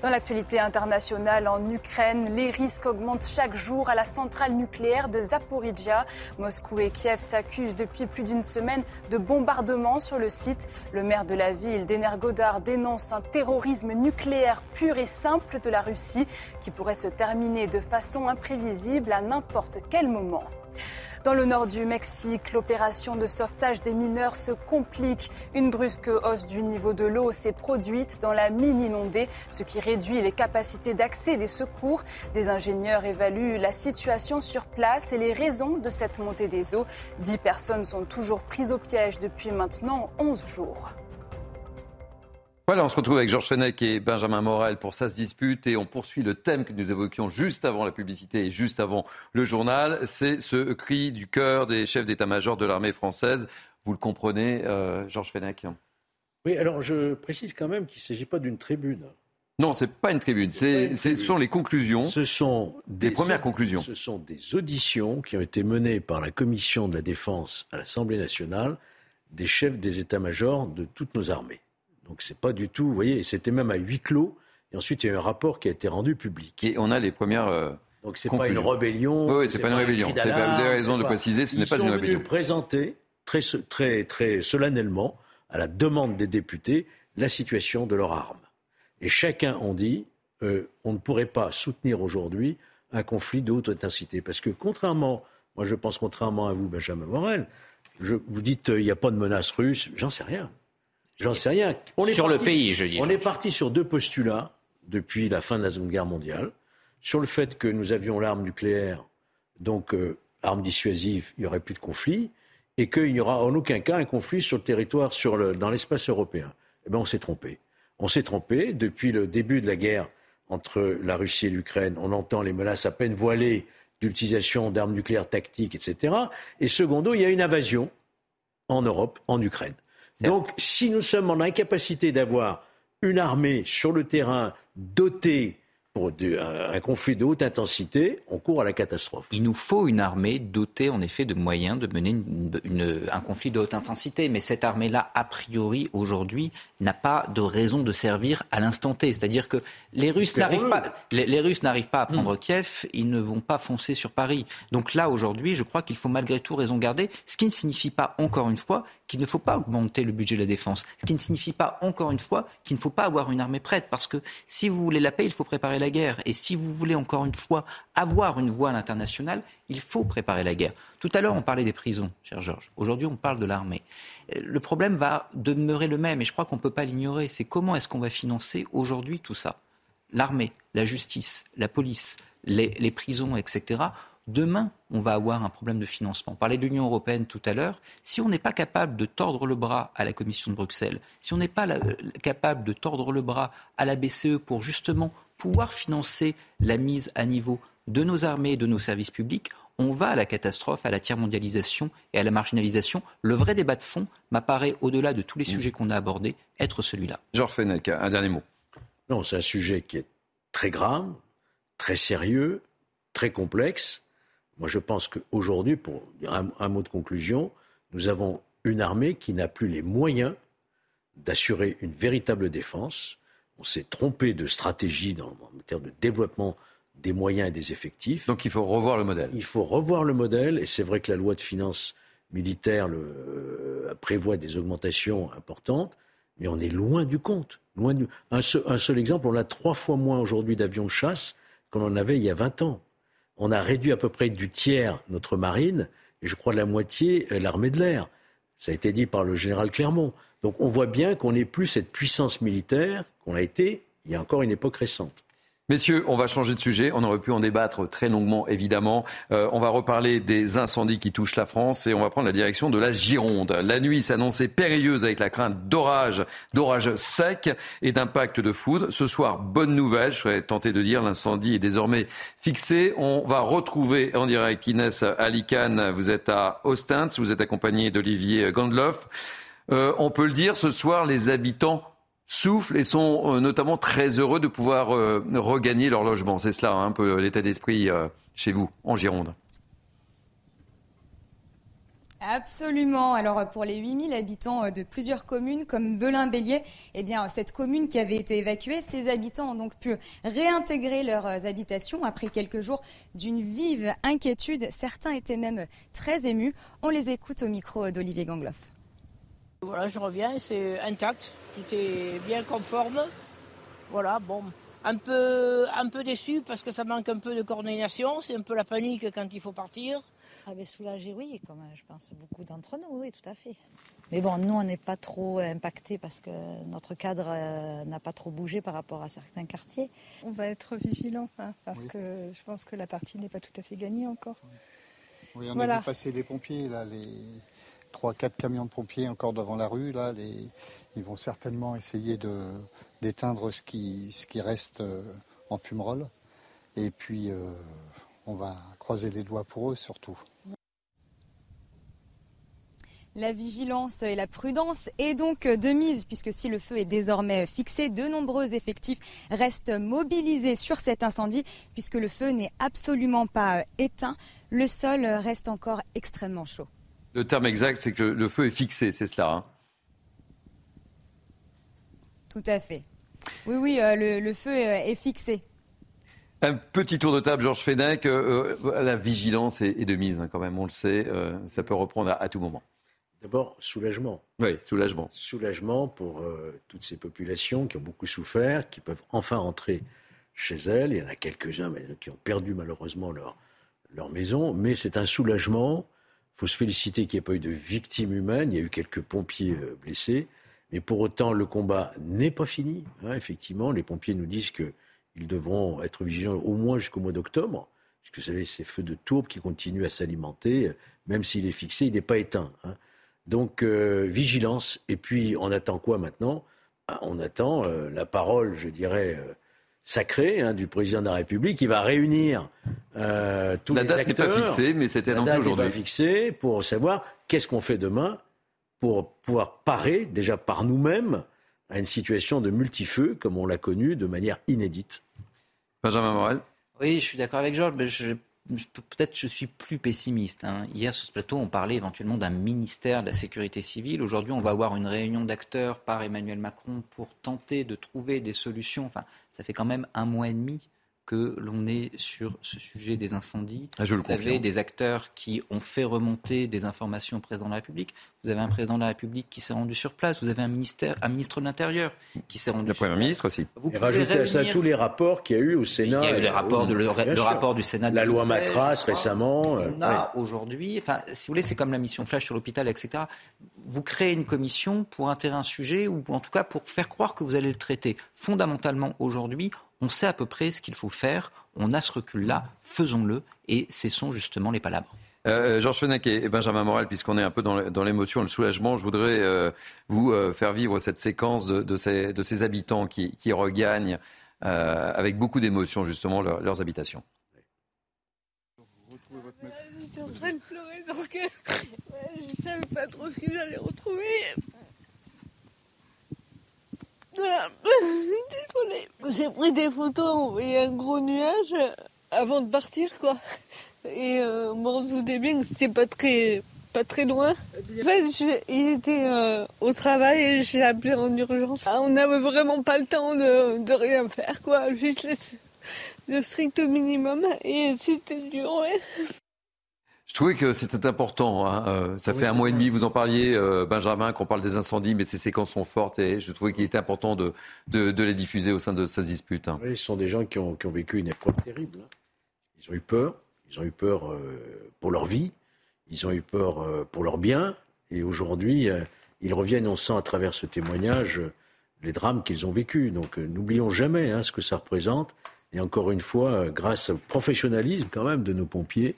Dans l'actualité internationale en Ukraine, les risques augmentent chaque jour à la centrale nucléaire de Zaporizhia. Moscou et Kiev s'accusent depuis plus d'une semaine de bombardements sur le site. Le maire de la ville, Godard, dénonce un terrorisme nucléaire pur et simple de la Russie qui pourrait se terminer de façon imprévisible à n'importe quel moment. Dans le nord du Mexique, l'opération de sauvetage des mineurs se complique. Une brusque hausse du niveau de l'eau s'est produite dans la mine inondée, ce qui réduit les capacités d'accès des secours. Des ingénieurs évaluent la situation sur place et les raisons de cette montée des eaux. Dix personnes sont toujours prises au piège depuis maintenant 11 jours. Voilà, on se retrouve avec Georges Fenech et Benjamin Morel pour Ça se dispute et on poursuit le thème que nous évoquions juste avant la publicité et juste avant le journal. C'est ce cri du cœur des chefs d'état-major de l'armée française. Vous le comprenez, euh, Georges Fenech Oui, alors je précise quand même qu'il ne s'agit pas d'une tribune. Non, ce n'est pas une tribune. Ce sont les conclusions. Ce sont des premières conclusions. Ce sont des auditions qui ont été menées par la commission de la défense à l'Assemblée nationale des chefs des états-majors de toutes nos armées. Donc c'est pas du tout, vous voyez, c'était même à huis clos. Et ensuite, il y a eu un rapport qui a été rendu public. Et on a les premières. Euh, Donc c'est pas une rébellion. Oui, c'est pas une rébellion. vous avez raison de préciser, ce n'est pas une rébellion. Ils sont présenter très, très, très solennellement, à la demande des députés, la situation de leur arme. Et chacun ont dit, euh, on ne pourrait pas soutenir aujourd'hui un conflit de haute intensité. Parce que contrairement, moi je pense contrairement à vous, Benjamin Morel, je, vous dites euh, il n'y a pas de menace russe, j'en sais rien. J'en sais rien. On est sur le pays, je dis. On est parti sur deux postulats depuis la fin de la Seconde Guerre mondiale. Sur le fait que nous avions l'arme nucléaire, donc euh, arme dissuasive, il n'y aurait plus de conflit, et qu'il n'y aura en aucun cas un conflit sur le territoire, sur le, dans l'espace européen. Eh bien, on s'est trompé. On s'est trompé. Depuis le début de la guerre entre la Russie et l'Ukraine, on entend les menaces à peine voilées d'utilisation d'armes nucléaires tactiques, etc. Et secondo, il y a une invasion en Europe, en Ukraine. Donc, si nous sommes en incapacité d'avoir une armée sur le terrain dotée pour un conflit de haute intensité, on court à la catastrophe. Il nous faut une armée dotée en effet de moyens de mener un conflit de haute intensité. Mais cette armée-là, a priori, aujourd'hui, n'a pas de raison de servir à l'instant T. C'est-à-dire que les Russes n'arrivent pas, les, Russes n'arrivent pas à prendre hmm. Kiev, ils ne vont pas foncer sur Paris. Donc là, aujourd'hui, je crois qu'il faut malgré tout raison garder, ce qui ne signifie pas, encore une fois, qu'il ne faut pas augmenter le budget de la défense. Ce qui ne signifie pas, encore une fois, qu'il ne faut pas avoir une armée prête. Parce que si vous voulez la paix, il faut préparer la guerre. Et si vous voulez, encore une fois, avoir une voie à l'international, il faut préparer la guerre. Tout à l'heure, on parlait des prisons, cher Georges. Aujourd'hui, on parle de l'armée. Le problème va demeurer le même, et je crois qu'on ne peut pas l'ignorer. C'est comment est-ce qu'on va financer aujourd'hui tout ça? L'armée, la justice, la police, les, prisons, etc. Demain, on va avoir un problème de financement. On parlait de l'Union européenne tout à l'heure. Si on n'est pas capable de tordre le bras à la Commission de Bruxelles, si on n'est pas capable de tordre le bras à la BCE pour justement pouvoir financer la mise à niveau de nos armées et de nos services publics, on va à la catastrophe, à la tiers-mondialisation et à la marginalisation. Le vrai débat de fond m'apparaît, au-delà de tous les sujets qu'on a abordés, être celui-là. Georges Fenech, un dernier mot. Non, c'est un sujet qui est très grave, très sérieux, très complexe. Moi, je pense qu'aujourd'hui, pour dire un, mot de conclusion, nous avons une armée qui n'a plus les moyens d'assurer une véritable défense. On s'est trompé de stratégie dans, en matière de développement des moyens et des effectifs. Donc il faut revoir le modèle. Il faut revoir le modèle, et c'est vrai que la loi de finances militaire le, euh, prévoit des augmentations importantes, mais on est loin du compte. Loin du... un, seul, un seul exemple, on a trois fois moins aujourd'hui d'avions de chasse qu'on en avait il y a 20 ans on a réduit à peu près du tiers notre marine, et je crois de la moitié euh, l'armée de l'air. Ça a été dit par le général Clermont. Donc on voit bien qu'on n'est plus cette puissance militaire qu'on a été il y a encore une époque récente. Messieurs, on va changer de sujet. On aurait pu en débattre très longuement, évidemment. Euh, on va reparler des incendies qui touchent la France et on va prendre la direction de la Gironde. La nuit s'annonçait périlleuse avec la crainte d'orage, d'orage sec et d'impact de foudre. Ce soir, bonne nouvelle, je serais tenté de dire, l'incendie est désormais fixé. On va retrouver en direct Inès Alicane. Vous êtes à Ostens, vous êtes accompagné d'Olivier Gandloff. Euh, on peut le dire, ce soir, les habitants soufflent et sont euh, notamment très heureux de pouvoir euh, regagner leur logement. C'est cela hein, un peu l'état d'esprit euh, chez vous, en Gironde. Absolument. Alors pour les 8000 habitants de plusieurs communes comme Belin-Bélier, eh bien cette commune qui avait été évacuée, ses habitants ont donc pu réintégrer leurs habitations après quelques jours d'une vive inquiétude. Certains étaient même très émus. On les écoute au micro d'Olivier Gangloff. Voilà, je reviens, c'est intact, tout est bien conforme. Voilà, bon, un peu, un peu déçu parce que ça manque un peu de coordination, c'est un peu la panique quand il faut partir. Ah ben soulagé, oui, comme je pense beaucoup d'entre nous, oui, tout à fait. Mais bon, nous, on n'est pas trop impactés parce que notre cadre euh, n'a pas trop bougé par rapport à certains quartiers. On va être vigilant hein, parce que je pense que la partie n'est pas tout à fait gagnée encore. Oui, on a vu passer les pompiers, là, les 3-4 camions de pompiers encore devant la rue. Là. Ils vont certainement essayer d'éteindre ce qui, reste euh, en fumerole. Et puis, euh, on va croiser les doigts pour eux surtout. La vigilance et la prudence est donc de mise puisque si le feu est désormais fixé, de nombreux effectifs restent mobilisés sur cet incendie puisque le feu n'est absolument pas éteint. Le sol reste encore extrêmement chaud. Le terme exact, c'est que le feu est fixé, c'est cela. Hein Tout à fait. Oui, oui, euh, le, feu est fixé. Un petit tour de table, Georges Fenech. Euh, euh, la vigilance est, de mise, hein, quand même, on le sait. ça peut reprendre à tout moment. D'abord, soulagement. Oui, soulagement. Soulagement pour euh, toutes ces populations qui ont beaucoup souffert, qui peuvent enfin rentrer chez elles. Il y en a quelques-uns qui ont perdu malheureusement leur, leur maison, mais c'est un soulagement. Faut se féliciter qu'il n'y ait pas eu de victimes humaines. Il y a eu quelques pompiers euh, blessés. Mais pour autant, le combat n'est pas fini. Hein, effectivement, les pompiers nous disent qu'ils devront être vigilants au moins jusqu'au mois d'octobre. Puisque vous savez, ces feux de tourbe qui continuent à s'alimenter, même s'il est fixé, il n'est pas éteint. Hein. Donc euh, vigilance. Et puis on attend quoi maintenant? Ah, On attend euh, la parole, je dirais, euh, sacrée hein, du président de la République qui va réunir tous la les acteurs. La date n'est pas fixée, mais c'était annoncé aujourd'hui. La date n'est pas fixée pour savoir qu'est-ce qu'on fait demain pour pouvoir parer déjà par nous-mêmes à une situation de multifeu comme on l'a connue de manière inédite. Benjamin Morel. Oui, je suis d'accord avec Georges, mais je peut-être je suis plus pessimiste. Hein. Hier sur ce plateau, on parlait éventuellement d'un ministère de la sécurité civile. Aujourd'hui, on va avoir une réunion d'acteurs par Emmanuel Macron pour tenter de trouver des solutions. Enfin, ça fait quand même un mois et demi que l'on est sur ce sujet des incendies. Ah, je vous avez des acteurs qui ont fait remonter des informations au président de la République. Vous avez un président de la République qui s'est rendu sur place. Vous avez un, ministère, un ministre de l'Intérieur qui s'est rendu le Premier ministre aussi. Vous Et rajoutez à ça tous les rapports qu'il y a eu au Sénat. Il y a eu les rapports de, le, rapport du Sénat. La loi Matras récemment. On a aujourd'hui, enfin, si vous voulez, c'est comme la mission Flash sur l'hôpital, etc. Vous créez une commission pour intégrer un sujet ou en tout cas pour faire croire que vous allez le traiter. Fondamentalement, aujourd'hui, on sait à peu près ce qu'il faut faire, on a ce recul-là, faisons-le et cessons justement les palabres. Euh, Georges Fenech et Benjamin Morel, puisqu'on est un peu dans l'émotion, le soulagement, je voudrais euh, vous euh, faire vivre cette séquence de, ces, habitants qui, regagnent avec beaucoup d'émotion justement leurs habitations. J'étais en train de pleurer, donc je ne savais pas trop ce que j'allais retrouver. Voilà. J'ai pris des photos, envoyé un gros nuage avant de partir, quoi. Et euh, bon, vous doutez bien que c'était pas très, pas très loin. En fait, il était euh, au travail et j'ai appelé en urgence. Ah, on n'avait vraiment pas le temps de, de rien faire, quoi. Juste le, le strict minimum. Et c'était dur, ouais. Je trouvais que c'était important. Hein. Euh, ça fait un mois et demi, vous en parliez, euh, Benjamin, qu'on parle des incendies, mais ces séquences sont fortes et je trouvais qu'il était important de, de, les diffuser au sein de cette dispute. Hein. Oui, ce sont des gens qui ont, qui ont, vécu une épreuve terrible. Hein. Ils ont eu peur. Ils ont eu peur euh, pour leur vie. Ils ont eu peur pour leur bien. Et aujourd'hui, ils reviennent, on sent à travers ce témoignage, les drames qu'ils ont vécus. Donc n'oublions jamais ce que ça représente. Et encore une fois, grâce au professionnalisme quand même de nos pompiers,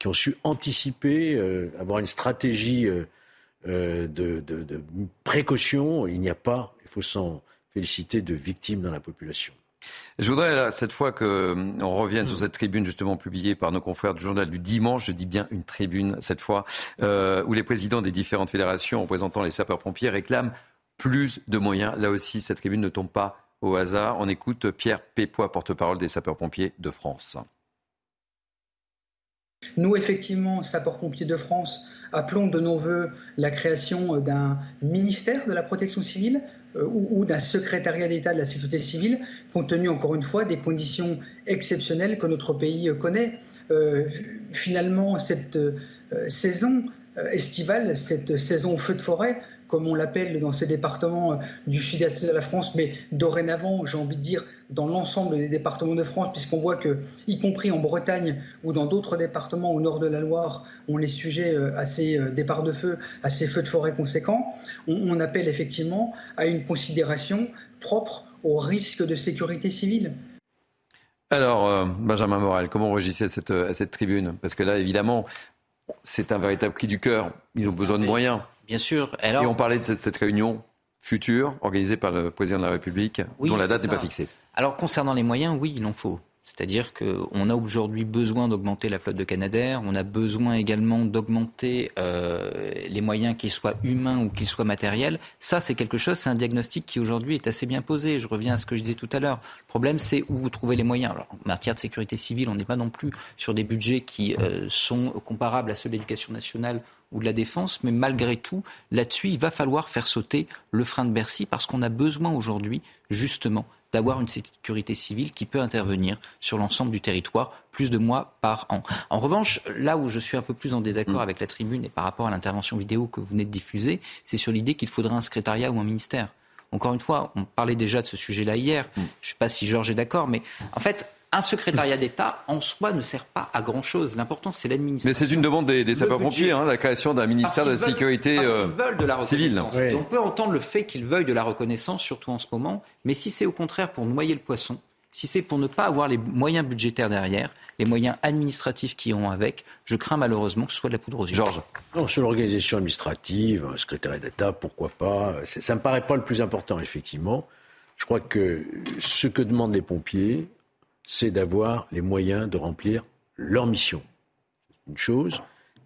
qui ont su anticiper, euh, avoir une stratégie euh, euh, de, précaution. Il n'y a pas, il faut s'en féliciter, de victimes dans la population. Je voudrais cette fois qu'on revienne sur cette tribune justement publiée par nos confrères du journal du dimanche, je dis bien une tribune cette fois, où les présidents des différentes fédérations représentant les sapeurs-pompiers réclament plus de moyens. Là aussi, cette tribune ne tombe pas au hasard. On écoute Pierre Pépois, porte-parole des sapeurs-pompiers de France. Nous, effectivement, Sapeurs-Pompiers de France, appelons de nos voeux la création euh, d'un ministère de la protection civile euh, ou, d'un secrétariat d'État de la sécurité civile, compte tenu, encore une fois, des conditions exceptionnelles que notre pays euh, connaît. finalement, cette saison estivale, cette saison feu de forêt, comme on l'appelle dans ces départements du sud-est de la France, mais dorénavant, j'ai envie de dire, dans l'ensemble des départements de France, puisqu'on voit que, y compris en Bretagne ou dans d'autres départements au nord de la Loire, on est sujet à ces départs de feu, à ces feux de forêt conséquents, on, appelle effectivement à une considération propre au risque de sécurité civile. Alors, euh, Benjamin Morel, comment réagissez à à cette tribune? Parce que là, évidemment, c'est un véritable cri du cœur. Ils ont besoin de moyens. Bien sûr. Et on parlait de cette, réunion future organisée par le président de la République, dont la date n'est pas fixée. Alors, concernant les moyens, oui, il en faut. C'est-à-dire qu'on a aujourd'hui besoin d'augmenter la flotte de Canadair, on a besoin également d'augmenter euh, les moyens, qu'ils soient humains ou qu'ils soient matériels. Ça, c'est quelque chose, c'est un diagnostic qui aujourd'hui est assez bien posé. Je reviens à ce que je disais tout à l'heure. Le problème, c'est où vous trouvez les moyens. Alors, en matière de sécurité civile, on n'est pas non plus sur des budgets qui euh, sont comparables à ceux de l'éducation nationale ou de la défense, mais malgré tout, là-dessus, il va falloir faire sauter le frein de Bercy parce qu'on a besoin aujourd'hui, justement, d'avoir une sécurité civile qui peut intervenir sur l'ensemble du territoire plus de mois par an. En revanche, là où je suis un peu plus en désaccord mm. avec la tribune et par rapport à l'intervention vidéo que vous venez de diffuser, c'est sur l'idée qu'il faudrait un secrétariat ou un ministère. Encore une fois, on parlait déjà de ce sujet-là hier. Mm. Je ne sais pas si Georges est d'accord, mais en fait, un secrétariat d'État, en soi, ne sert pas à grand-chose. L'important, c'est l'administration. Mais c'est une demande des, sapeurs-pompiers, hein, la création d'un ministère de la sécurité euh, veulent de la civile. Et on peut entendre le fait qu'ils veuillent de la reconnaissance, surtout en ce moment. Mais si c'est au contraire pour noyer le poisson, si c'est pour ne pas avoir les moyens budgétaires derrière, les moyens administratifs qui ont avec, je crains malheureusement que ce soit de la poudre aux yeux. Georges Non, sur l'organisation administrative, un secrétariat d'État, pourquoi pas Ça ne me paraît pas le plus important, effectivement. Je crois que ce que demandent les pompiers, c'est d'avoir les moyens de remplir leur mission. Une chose.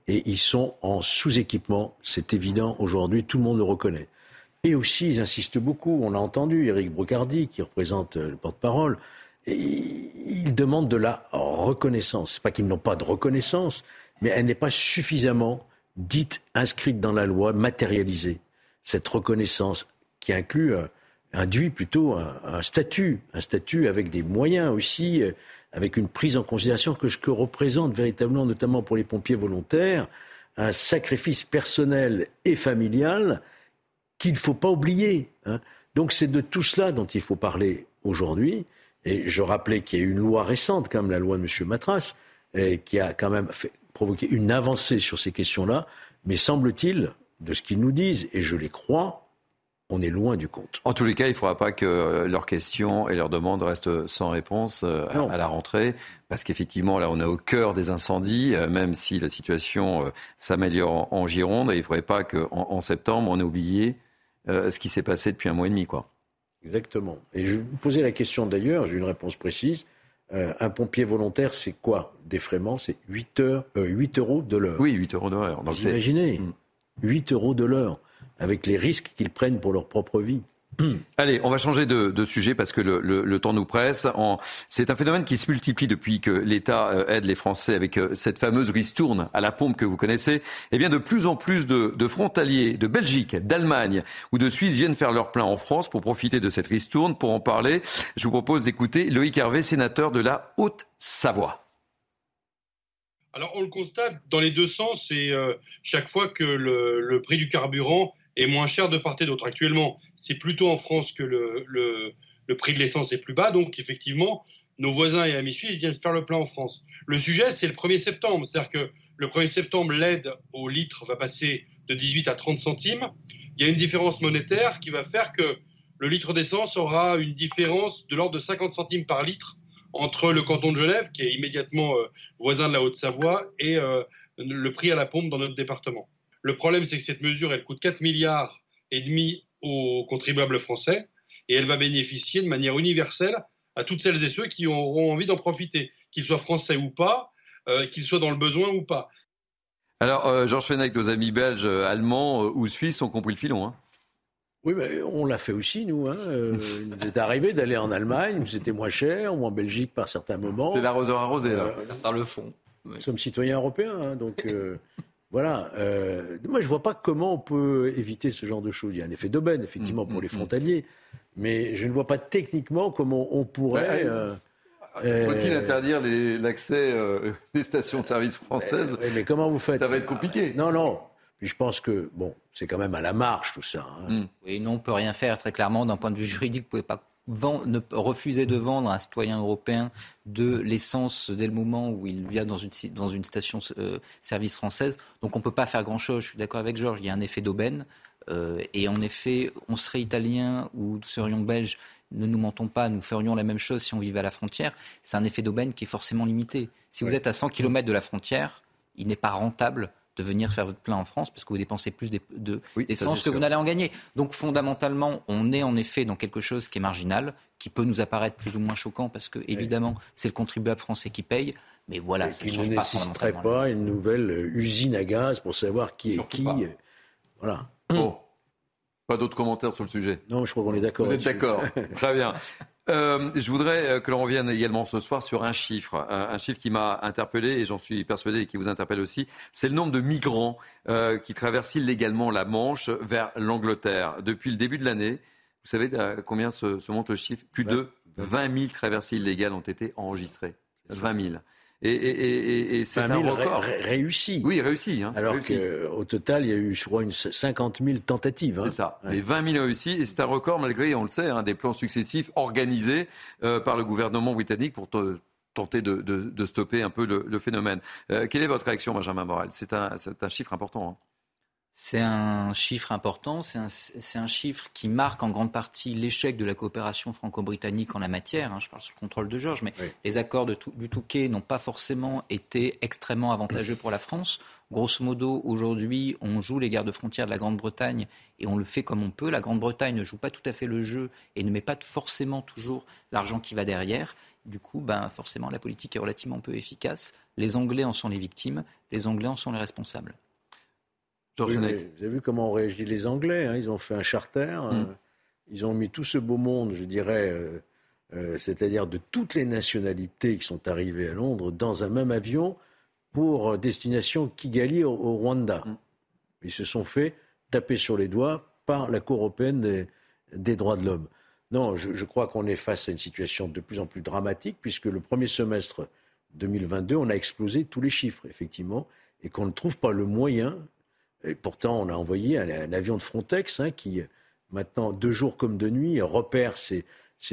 Et ils sont en sous-équipement, c'est évident aujourd'hui, tout le monde le reconnaît. Et aussi, ils insistent beaucoup, on l'a entendu, Eric Brocardi, qui représente le porte-parole, il demande de la reconnaissance. Ce n'est pas qu'ils n'ont pas de reconnaissance, mais elle n'est pas suffisamment dite, inscrite dans la loi, matérialisée. Cette reconnaissance qui inclut euh, induit plutôt un, statut, un statut avec des moyens aussi, euh, avec une prise en considération que ce que représente véritablement, notamment pour les pompiers volontaires, un sacrifice personnel et familial qu'il ne faut pas oublier. Hein. Donc c'est de tout cela dont il faut parler aujourd'hui. Et je rappelais qu'il y a eu une loi récente, comme la loi de M. Matras, qui a quand même provoqué une avancée sur ces questions-là. Mais semble-t-il, de ce qu'ils nous disent, et je les crois, on est loin du compte. En tous les cas, il ne faudra pas que euh, leurs questions et leurs demandes restent sans réponse euh, à, la rentrée, parce qu'effectivement, là, on est au cœur des incendies, euh, même si la situation s'améliore en, Gironde, et il ne faudrait pas qu'en en, septembre, on ait oublié ce qui s'est passé depuis un mois et demi. Quoi. Exactement. Et je vous posais la question d'ailleurs, j'ai une réponse précise. un pompier volontaire, c'est quoi? Défraiement, c'est 8, heures, 8 euros de l'heure. Oui, 8 euros de l'heure. Vous imaginez? 8 mm. euros de l'heure avec les risques qu'ils prennent pour leur propre vie. Allez, on va changer de, sujet parce que le, temps nous presse. C'est un phénomène qui se multiplie depuis que l'État euh, aide les Français avec euh, cette fameuse ristourne à la pompe que vous connaissez. Eh bien, de plus en plus de, de frontaliers de Belgique, d'Allemagne ou de Suisse viennent faire leur plein en France pour profiter de cette ristourne. Pour en parler, je vous propose d'écouter Loïc Hervé, sénateur de la Haute-Savoie. Alors, on le constate dans les deux sens et euh, chaque fois que le prix du carburant est moins cher de part et d'autre. Actuellement, c'est plutôt en France que le, le, prix de l'essence est plus bas, donc effectivement, nos voisins et amis suisses viennent faire le plein en France. Le sujet, c'est le 1er septembre, c'est-à-dire que le 1er septembre, l'aide au litre va passer de 18 à 30 centimes. Il y a une différence monétaire qui va faire que le litre d'essence aura une différence de l'ordre de 50 centimes par litre entre le canton de Genève, qui est immédiatement euh, voisin de la Haute-Savoie, et euh, le prix à la pompe dans notre département. Le problème, c'est que cette mesure, elle coûte 4 milliards et demi aux contribuables français et elle va bénéficier de manière universelle à toutes celles et ceux qui auront envie d'en profiter, qu'ils soient français ou pas, euh, qu'ils soient dans le besoin ou pas. Alors, euh, Georges Fenech, nos amis belges, euh, allemands ou suisses ont compris le filon. Hein oui, mais on l'a fait aussi, nous. Hein. il nous est arrivé d'aller en Allemagne, c'était moins cher, ou en Belgique par certains moments. C'est l'arroseur arrosé, là, dans le fond. Nous sommes citoyens européens, hein, donc Voilà. Euh, moi, je ne vois pas comment on peut éviter ce genre de choses. Il y a un effet d'aubaine, effectivement, pour mm, les mm, mm. frontaliers. Mais je ne vois pas techniquement comment on pourrait. Euh, euh, Faut-il interdire l'accès des stations-service françaises? Mais, comment vous faites? Ça va être compliqué. Non, non. Puis je pense que, bon, c'est quand même à la marche tout ça. Hein. Mm. Oui, non, on ne peut rien faire très clairement d'un point de vue juridique. Vous ne pouvez pas ne, refuser de vendre à un citoyen européen de l'essence dès le moment où il vient dans une, dans une station euh, service française. Donc on ne peut pas faire grand-chose. Je suis d'accord avec Georges. Il y a un effet d'aubaine. Euh, et en effet, on serait italien ou nous serions belges, ne nous mentons pas, nous ferions la même chose si on vivait à la frontière. C'est un effet d'aubaine qui est forcément limité. Si vous êtes à 100 km de la frontière, il n'est pas rentable de venir faire votre plein en France parce que vous dépensez plus d'essence que vous n'allez en gagner. Donc fondamentalement, on est en effet dans quelque chose qui est marginal, qui peut nous apparaître plus ou moins choquant parce que évidemment c'est le contribuable français qui paye. Mais voilà, ça qui ne nécessiterait pas une nouvelle usine à gaz pour savoir qui est qui. Voilà. Bon. Pas d'autres commentaires sur le sujet? Non, je crois qu'on est d'accord. Vous êtes d'accord Très bien. Euh, je voudrais euh, que l'on revienne également ce soir sur un chiffre, un, chiffre qui m'a interpellé et j'en suis persuadé et qui vous interpelle aussi. C'est le nombre de migrants euh, qui traversent illégalement la Manche vers l'Angleterre. Depuis le début de l'année, vous savez combien se, se, monte le chiffre? Plus de 20 000 traversées illégales ont été enregistrées. 20 000. Et, c'est un record. réussi. Oui, réussi. Hein, Alors qu'au total, il y a eu, je crois, une 50 000 tentatives. Hein. C'est ça. Les 20 000 réussis. Et c'est un record malgré, on le sait, hein, des plans successifs organisés euh, par le gouvernement britannique pour tenter de, stopper un peu le, phénomène. Euh, quelle est votre réaction, Benjamin Morel? C'est un, un, chiffre important. C'est un chiffre important, c'est un, chiffre qui marque en grande partie l'échec de la coopération franco-britannique en la matière. Hein, je parle sous le contrôle de Georges, mais les accords de, du Touquet n'ont pas forcément été extrêmement avantageux pour la France. Grosso modo, aujourd'hui, on joue les gardes frontières de la Grande-Bretagne et on le fait comme on peut. La Grande-Bretagne ne joue pas tout à fait le jeu et ne met pas forcément toujours l'argent qui va derrière. Du coup, ben, forcément, la politique est relativement peu efficace. Les Anglais en sont les victimes, les Anglais en sont les responsables vous avez vu comment ont réagi les Anglais hein Ils ont fait un charter. Mm. Euh, ils ont mis tout ce beau monde, je dirais, euh, euh, c'est-à-dire de toutes les nationalités qui sont arrivées à Londres, dans un même avion pour destination Kigali au, Rwanda. Mm. Ils se sont fait taper sur les doigts par la Cour européenne des, droits de l'homme. Non, je, je crois qu'on est face à une situation de plus en plus dramatique, puisque le premier semestre 2022, on a explosé tous les chiffres, effectivement, et qu'on ne trouve pas le moyen pourtant, on a envoyé un, avion de Frontex hein, qui, maintenant, deux jours comme de nuit, repère ces,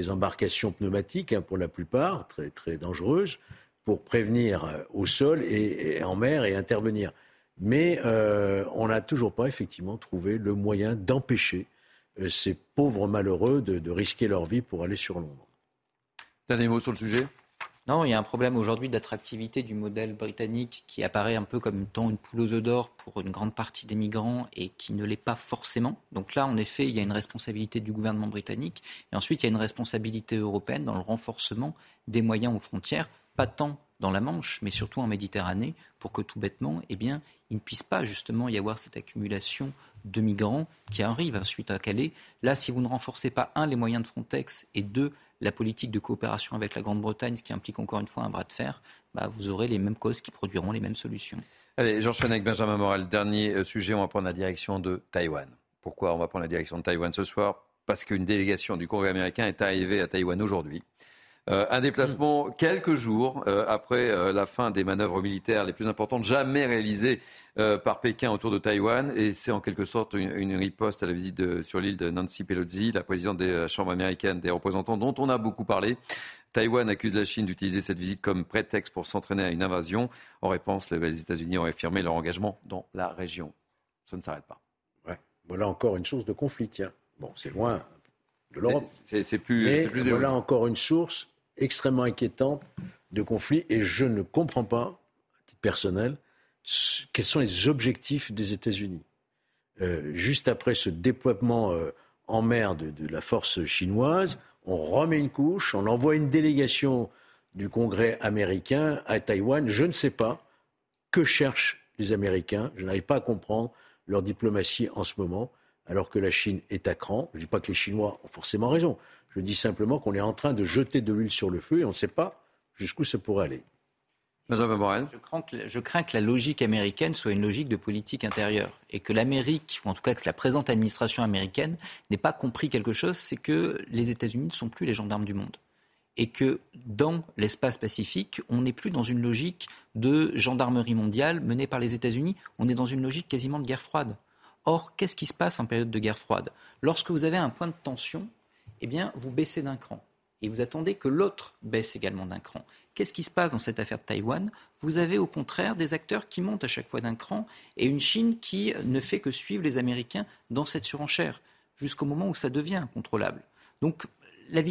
embarcations pneumatiques, hein, pour la plupart, très, dangereuses, pour prévenir euh, au sol et, en mer et intervenir. Mais euh, on n'a toujours pas, effectivement, trouvé le moyen d'empêcher euh, ces pauvres malheureux de risquer leur vie pour aller sur Londres. Dernier mot sur le sujet non, il y a un problème aujourd'hui d'attractivité du modèle britannique qui apparaît un peu comme étant une poule aux œufs d'or pour une grande partie des migrants et qui ne l'est pas forcément. Donc là, en effet, il y a une responsabilité du gouvernement britannique et ensuite il y a une responsabilité européenne dans le renforcement des moyens aux frontières, pas tant dans la Manche, mais surtout en Méditerranée, pour que tout bêtement, eh bien, il ne puisse pas justement y avoir cette accumulation de migrants qui arrivent ensuite à Calais. Là, si vous ne renforcez pas, un, les moyens de Frontex et deux, la politique de coopération avec la Grande-Bretagne, ce qui implique encore une fois un bras de fer, bah, vous aurez les mêmes causes qui produiront les mêmes solutions. Allez, Georges Fenech, Benjamin Morel, dernier euh, sujet, on va prendre la direction de Taïwan. Pourquoi on va prendre la direction de Taïwan ce soir? Parce qu'une délégation du Congrès américain est arrivée à Taïwan aujourd'hui. Euh, un déplacement quelques jours euh, après euh, la fin des manœuvres militaires les plus importantes jamais réalisées par Pékin autour de Taïwan. Et c'est en quelque sorte une, riposte à la visite sur l'île de Nancy Pelosi, la présidente des chambres américaines des représentants, dont on a beaucoup parlé. Taïwan accuse la Chine d'utiliser cette visite comme prétexte pour s'entraîner à une invasion. En réponse, les États-Unis ont affirmé leur engagement dans la région. Ça ne s'arrête pas. Voilà encore une source de conflit, tiens. Bon, c'est loin de l'Europe. C'est plus, plus Voilà encore une source extrêmement inquiétante de conflit et je ne comprends pas, à titre personnel, quels sont les objectifs des États-Unis. Euh, juste après ce déploiement euh, en mer de, la force chinoise, on remet une couche, on envoie une délégation du Congrès américain à Taïwan. Je ne sais pas que cherchent les Américains. Je n'arrive pas à comprendre leur diplomatie en ce moment, alors que la Chine est à cran. Je ne dis pas que les Chinois ont forcément raison. Je dis simplement qu'on est en train de jeter de l'huile sur le feu et on ne sait pas jusqu'où ça pourrait aller. Je crains, que, je crains que la logique américaine soit une logique de politique intérieure et que l'Amérique, ou en tout cas que la présente administration américaine, n'ait pas compris quelque chose, c'est que les États-Unis ne sont plus les gendarmes du monde et que dans l'espace pacifique, on n'est plus dans une logique de gendarmerie mondiale menée par les États-Unis, on est dans une logique quasiment de guerre froide. Or, qu'est-ce qui se passe en période de guerre froide? Lorsque vous avez un point de tension, eh bien, vous baissez d'un cran. Et vous attendez que l'autre baisse également d'un cran. Qu'est-ce qui se passe dans cette affaire de Taïwan? Vous avez au contraire des acteurs qui montent à chaque fois d'un cran et une Chine qui ne fait que suivre les Américains dans cette surenchère jusqu'au moment où ça devient incontrôlable. Donc la,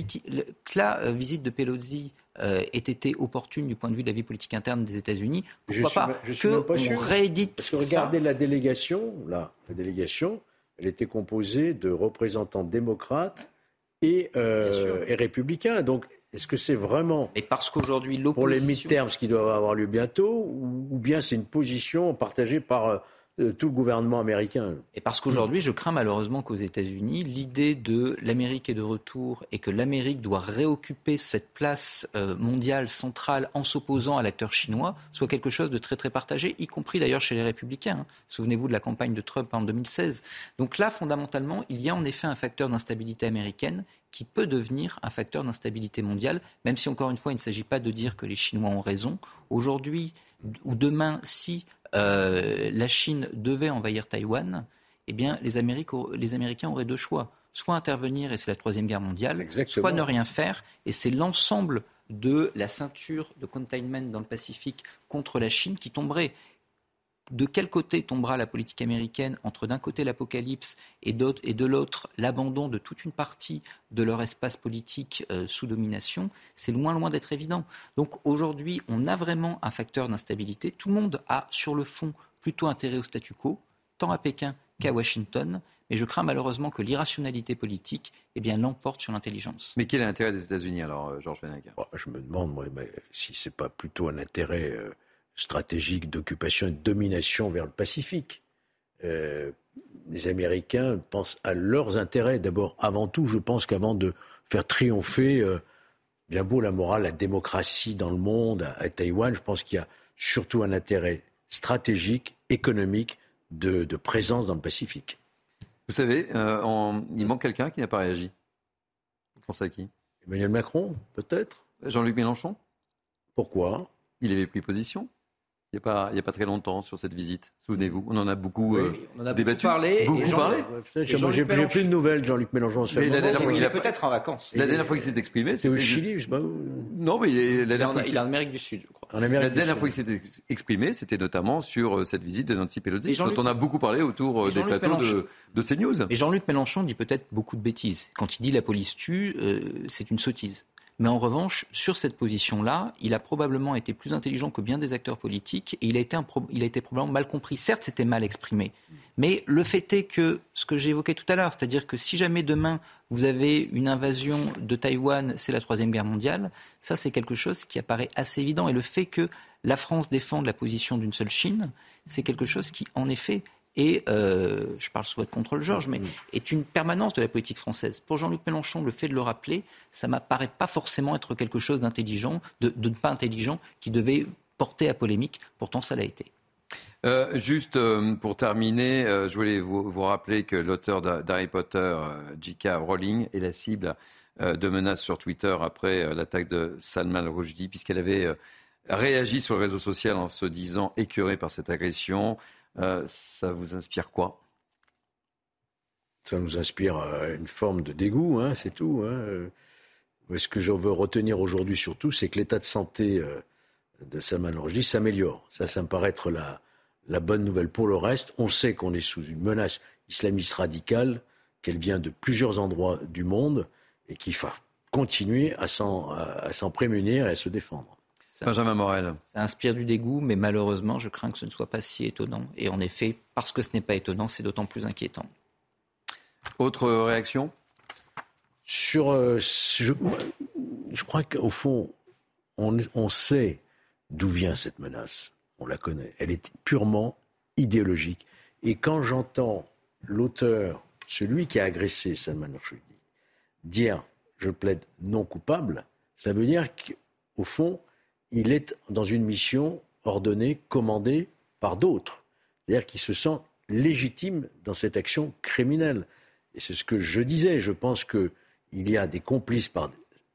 la euh, visite de Pelosi euh, ait été opportune du point de vue de la vie politique interne des États-Unis. Pourquoi pas je suis que pas réédite Parce que regardez la délégation, là, la délégation, elle était composée de représentants démocrates et, euh, et républicains. Donc, est-ce que c'est vraiment Mais parce qu'aujourd'hui pour les mi-termes, ce qui doit avoir lieu bientôt, ou, ou bien c'est une position partagée par tout le gouvernement américain Et parce qu'aujourd'hui, je crains malheureusement qu'aux États-Unis, l'idée de l'Amérique est de retour et que l'Amérique doit réoccuper cette place euh, mondiale centrale en s'opposant à l'acteur chinois soit quelque chose de très très partagé, y compris d'ailleurs chez les républicains. hein. Souvenez-vous de la campagne de Trump en 2016. Donc là, fondamentalement, il y a en effet un facteur d'instabilité américaine qui peut devenir un facteur d'instabilité mondiale, même si encore une fois, il ne s'agit pas de dire que les Chinois ont raison. Aujourd'hui ou demain, si euh, la Chine devait envahir Taïwan, eh bien, les, Américains auraient deux choix. Soit intervenir, et c'est la Troisième Guerre mondiale, soit ne rien faire, et c'est l'ensemble de la ceinture de containment dans le Pacifique contre la Chine qui tomberait. De quel côté tombera la politique américaine entre d'un côté l'apocalypse et, d'autre- et de l'autre l'abandon de toute une partie de leur espace politique euh, sous domination? C'est loin, loin d'être évident. Donc aujourd'hui, on a vraiment un facteur d'instabilité. Tout le monde a, sur le fond, plutôt intérêt au statu quo, tant à Pékin qu'à Washington. Mais je crains malheureusement que l'irrationalité politique eh bien, l'emporte sur l'intelligence. Mais quel est l'intérêt des États-Unis alors, euh, Georges Venega Bon, Je me demande, moi, mais si c'est pas plutôt un intérêt euh, stratégique d'occupation et de domination vers le Pacifique. Euh, les Américains pensent à leurs intérêts. D'abord, avant tout, je pense qu'avant de faire triompher, euh, bien beau la morale, la démocratie dans le monde, à, à Taïwan, je pense qu'il y a surtout un intérêt stratégique, économique, de, de présence dans le Pacifique. Vous savez, euh, en- il manque quelqu'un qui n'a pas réagi. Vous pensez à qui? Emmanuel Macron, peut-être? Jean-Luc Mélenchon? Pourquoi? Il avait pris position il n'y a, pas- il y a pas très longtemps sur cette visite. Souvenez-vous, on en a beaucoup euh, on en a beaucoup débattu. parlé, Beaucoup Jean- parlé. J'ai plus de nouvelles de Jean-Luc Mélenchon. Mais la dernière fois qu'il a peut-être en vacances. La dernière fois qu'il s'est exprimé, C'est au c'était Chili, je sais pas. Non, mais il est- la Il est dernière en, il est Amérique du Sud, je crois. En Amérique la dernière fois qu'il s'est ex- exprimé, c'était notamment sur euh, cette visite de Nancy Pelosi, dont on a beaucoup parlé autour euh, des plateaux de CNews. Et Jean-Luc Mélenchon dit peut-être beaucoup de bêtises. Quand il dit la police tue, euh, c'est une sottise. Mais en revanche, sur cette position-là, il a probablement été plus intelligent que bien des acteurs politiques et il a été, probablement mal compris. Certes, c'était mal exprimé. Mais le fait est que ce que j'évoquais tout à l'heure, c'est-à-dire que si jamais demain vous avez une invasion de Taïwan, c'est la Troisième Guerre mondiale, ça c'est quelque chose qui apparaît assez évident. Et le fait que la France défende la position d'une seule Chine, c'est quelque chose qui, en effet, est, euh, je parle sous votre contrôle, Georges, mais est une permanence de la politique française. Pour Jean-Luc Mélenchon, le fait de le rappeler, ça m'apparaît pas forcément être quelque chose d'intelligent, de, de pas intelligent, qui devait porter à polémique. Pourtant, ça l'a été. Euh, juste euh, pour terminer, euh, je voulais vous, vous rappeler que l'auteur d'Ha- d'Harry Potter, J.K. Rowling, est la cible de menaces sur Twitter après l'attaque de Salman Rushdie, puisqu'elle avait réagi sur le réseau social en se disant écœurée par cette agression. Euh, ça vous inspire quoi? Ça nous inspire euh, une forme de dégoût, hein, c'est tout. Hein. Euh, Ce que je veux retenir aujourd'hui surtout, c'est que l'état de santé de Salman Rushdie s'améliore. Ça, ça me paraît être la, la bonne nouvelle. Pour le reste, on sait qu'on est sous une menace islamiste radicale, qu'elle vient de plusieurs endroits du monde et qu'il faut continuer à s'en prémunir et à se défendre. Benjamin Morel. Ça inspire du dégoût, mais malheureusement, je crains que ce ne soit pas si étonnant. Et en effet, parce que ce n'est pas étonnant, c'est d'autant plus inquiétant. Autre réaction? Sur, euh, je, je crois qu'au fond, on, on sait d'où vient cette menace. On la connaît. Elle est purement idéologique. Et quand j'entends l'auteur, celui qui a agressé Salman Rushdie, dire je plaide non coupable, ça veut dire qu'au fond, il est dans une mission ordonnée, commandée par d'autres. C'est-à-dire qu'il se sent légitime dans cette action criminelle. Et c'est ce que je disais. Je pense qu'il y a des complices par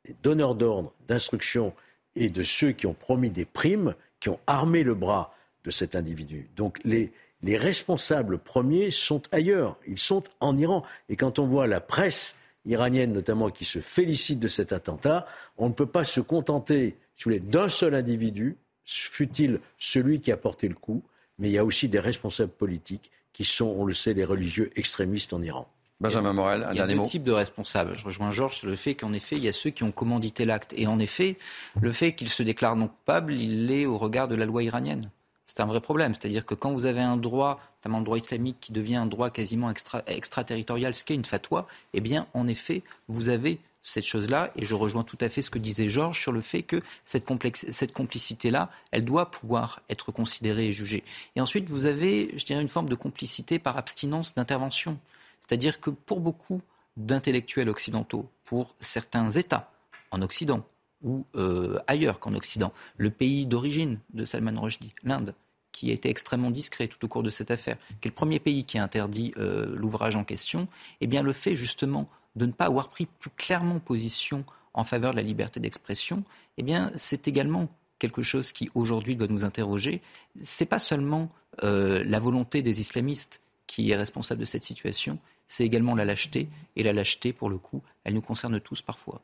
des donneurs d'ordre, d'instruction et de ceux qui ont promis des primes, qui ont armé le bras de cet individu. Donc les, les responsables premiers sont ailleurs, ils sont en Iran. Et quand on voit la presse iranienne notamment qui se félicite de cet attentat, on ne peut pas se contenter, si vous voulez, d'un seul individu, fut-il celui qui a porté le coup, mais il y a aussi des responsables politiques qui sont, on le sait, les religieux extrémistes en Iran. Benjamin Morel, un il y a deux types de responsables. Je rejoins Georges sur le fait qu'en effet, il y a ceux qui ont commandité l'acte. Et en effet, le fait qu'ils se déclarent non coupables, il l'est au regard de la loi iranienne. C'est un vrai problème. C'est-à-dire que quand vous avez un droit, notamment le droit islamique, qui devient un droit quasiment extra, extraterritorial, ce qu'est une fatwa, eh bien, en effet, vous avez cette chose-là, et je rejoins tout à fait ce que disait Georges sur le fait que cette, cette complicité-là, elle doit pouvoir être considérée et jugée. Et ensuite, vous avez, je dirais, une forme de complicité par abstinence d'intervention. C'est-à-dire que pour beaucoup d'intellectuels occidentaux, pour certains États en Occident ou euh, ailleurs qu'en Occident, le pays d'origine de Salman Rushdie, l'Inde, qui a été extrêmement discret tout au cours de cette affaire, qui est le premier pays qui a interdit euh, l'ouvrage en question, eh bien le fait justement de ne pas avoir pris plus clairement position en faveur de la liberté d'expression, eh bien c'est également quelque chose qui aujourd'hui doit nous interroger. C'est pas seulement euh, la volonté des islamistes qui est responsable de cette situation, c'est également la lâcheté. Et la lâcheté, pour le coup, elle nous concerne tous parfois.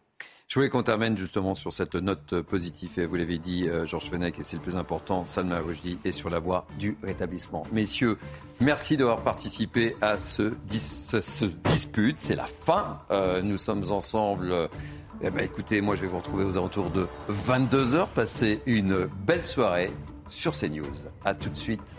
Je voulais qu'on termine justement sur cette note positive. Et vous l'avez dit, euh, Georges Fenech, et c'est le plus important, Salma Rushdie est sur la voie du rétablissement. Messieurs, merci d'avoir participé à ce, ce, dispute. C'est la fin. Euh, nous sommes ensemble. Eh ben, écoutez, moi je vais vous retrouver aux alentours de 22h. Passez une belle soirée sur CNews. A tout de suite.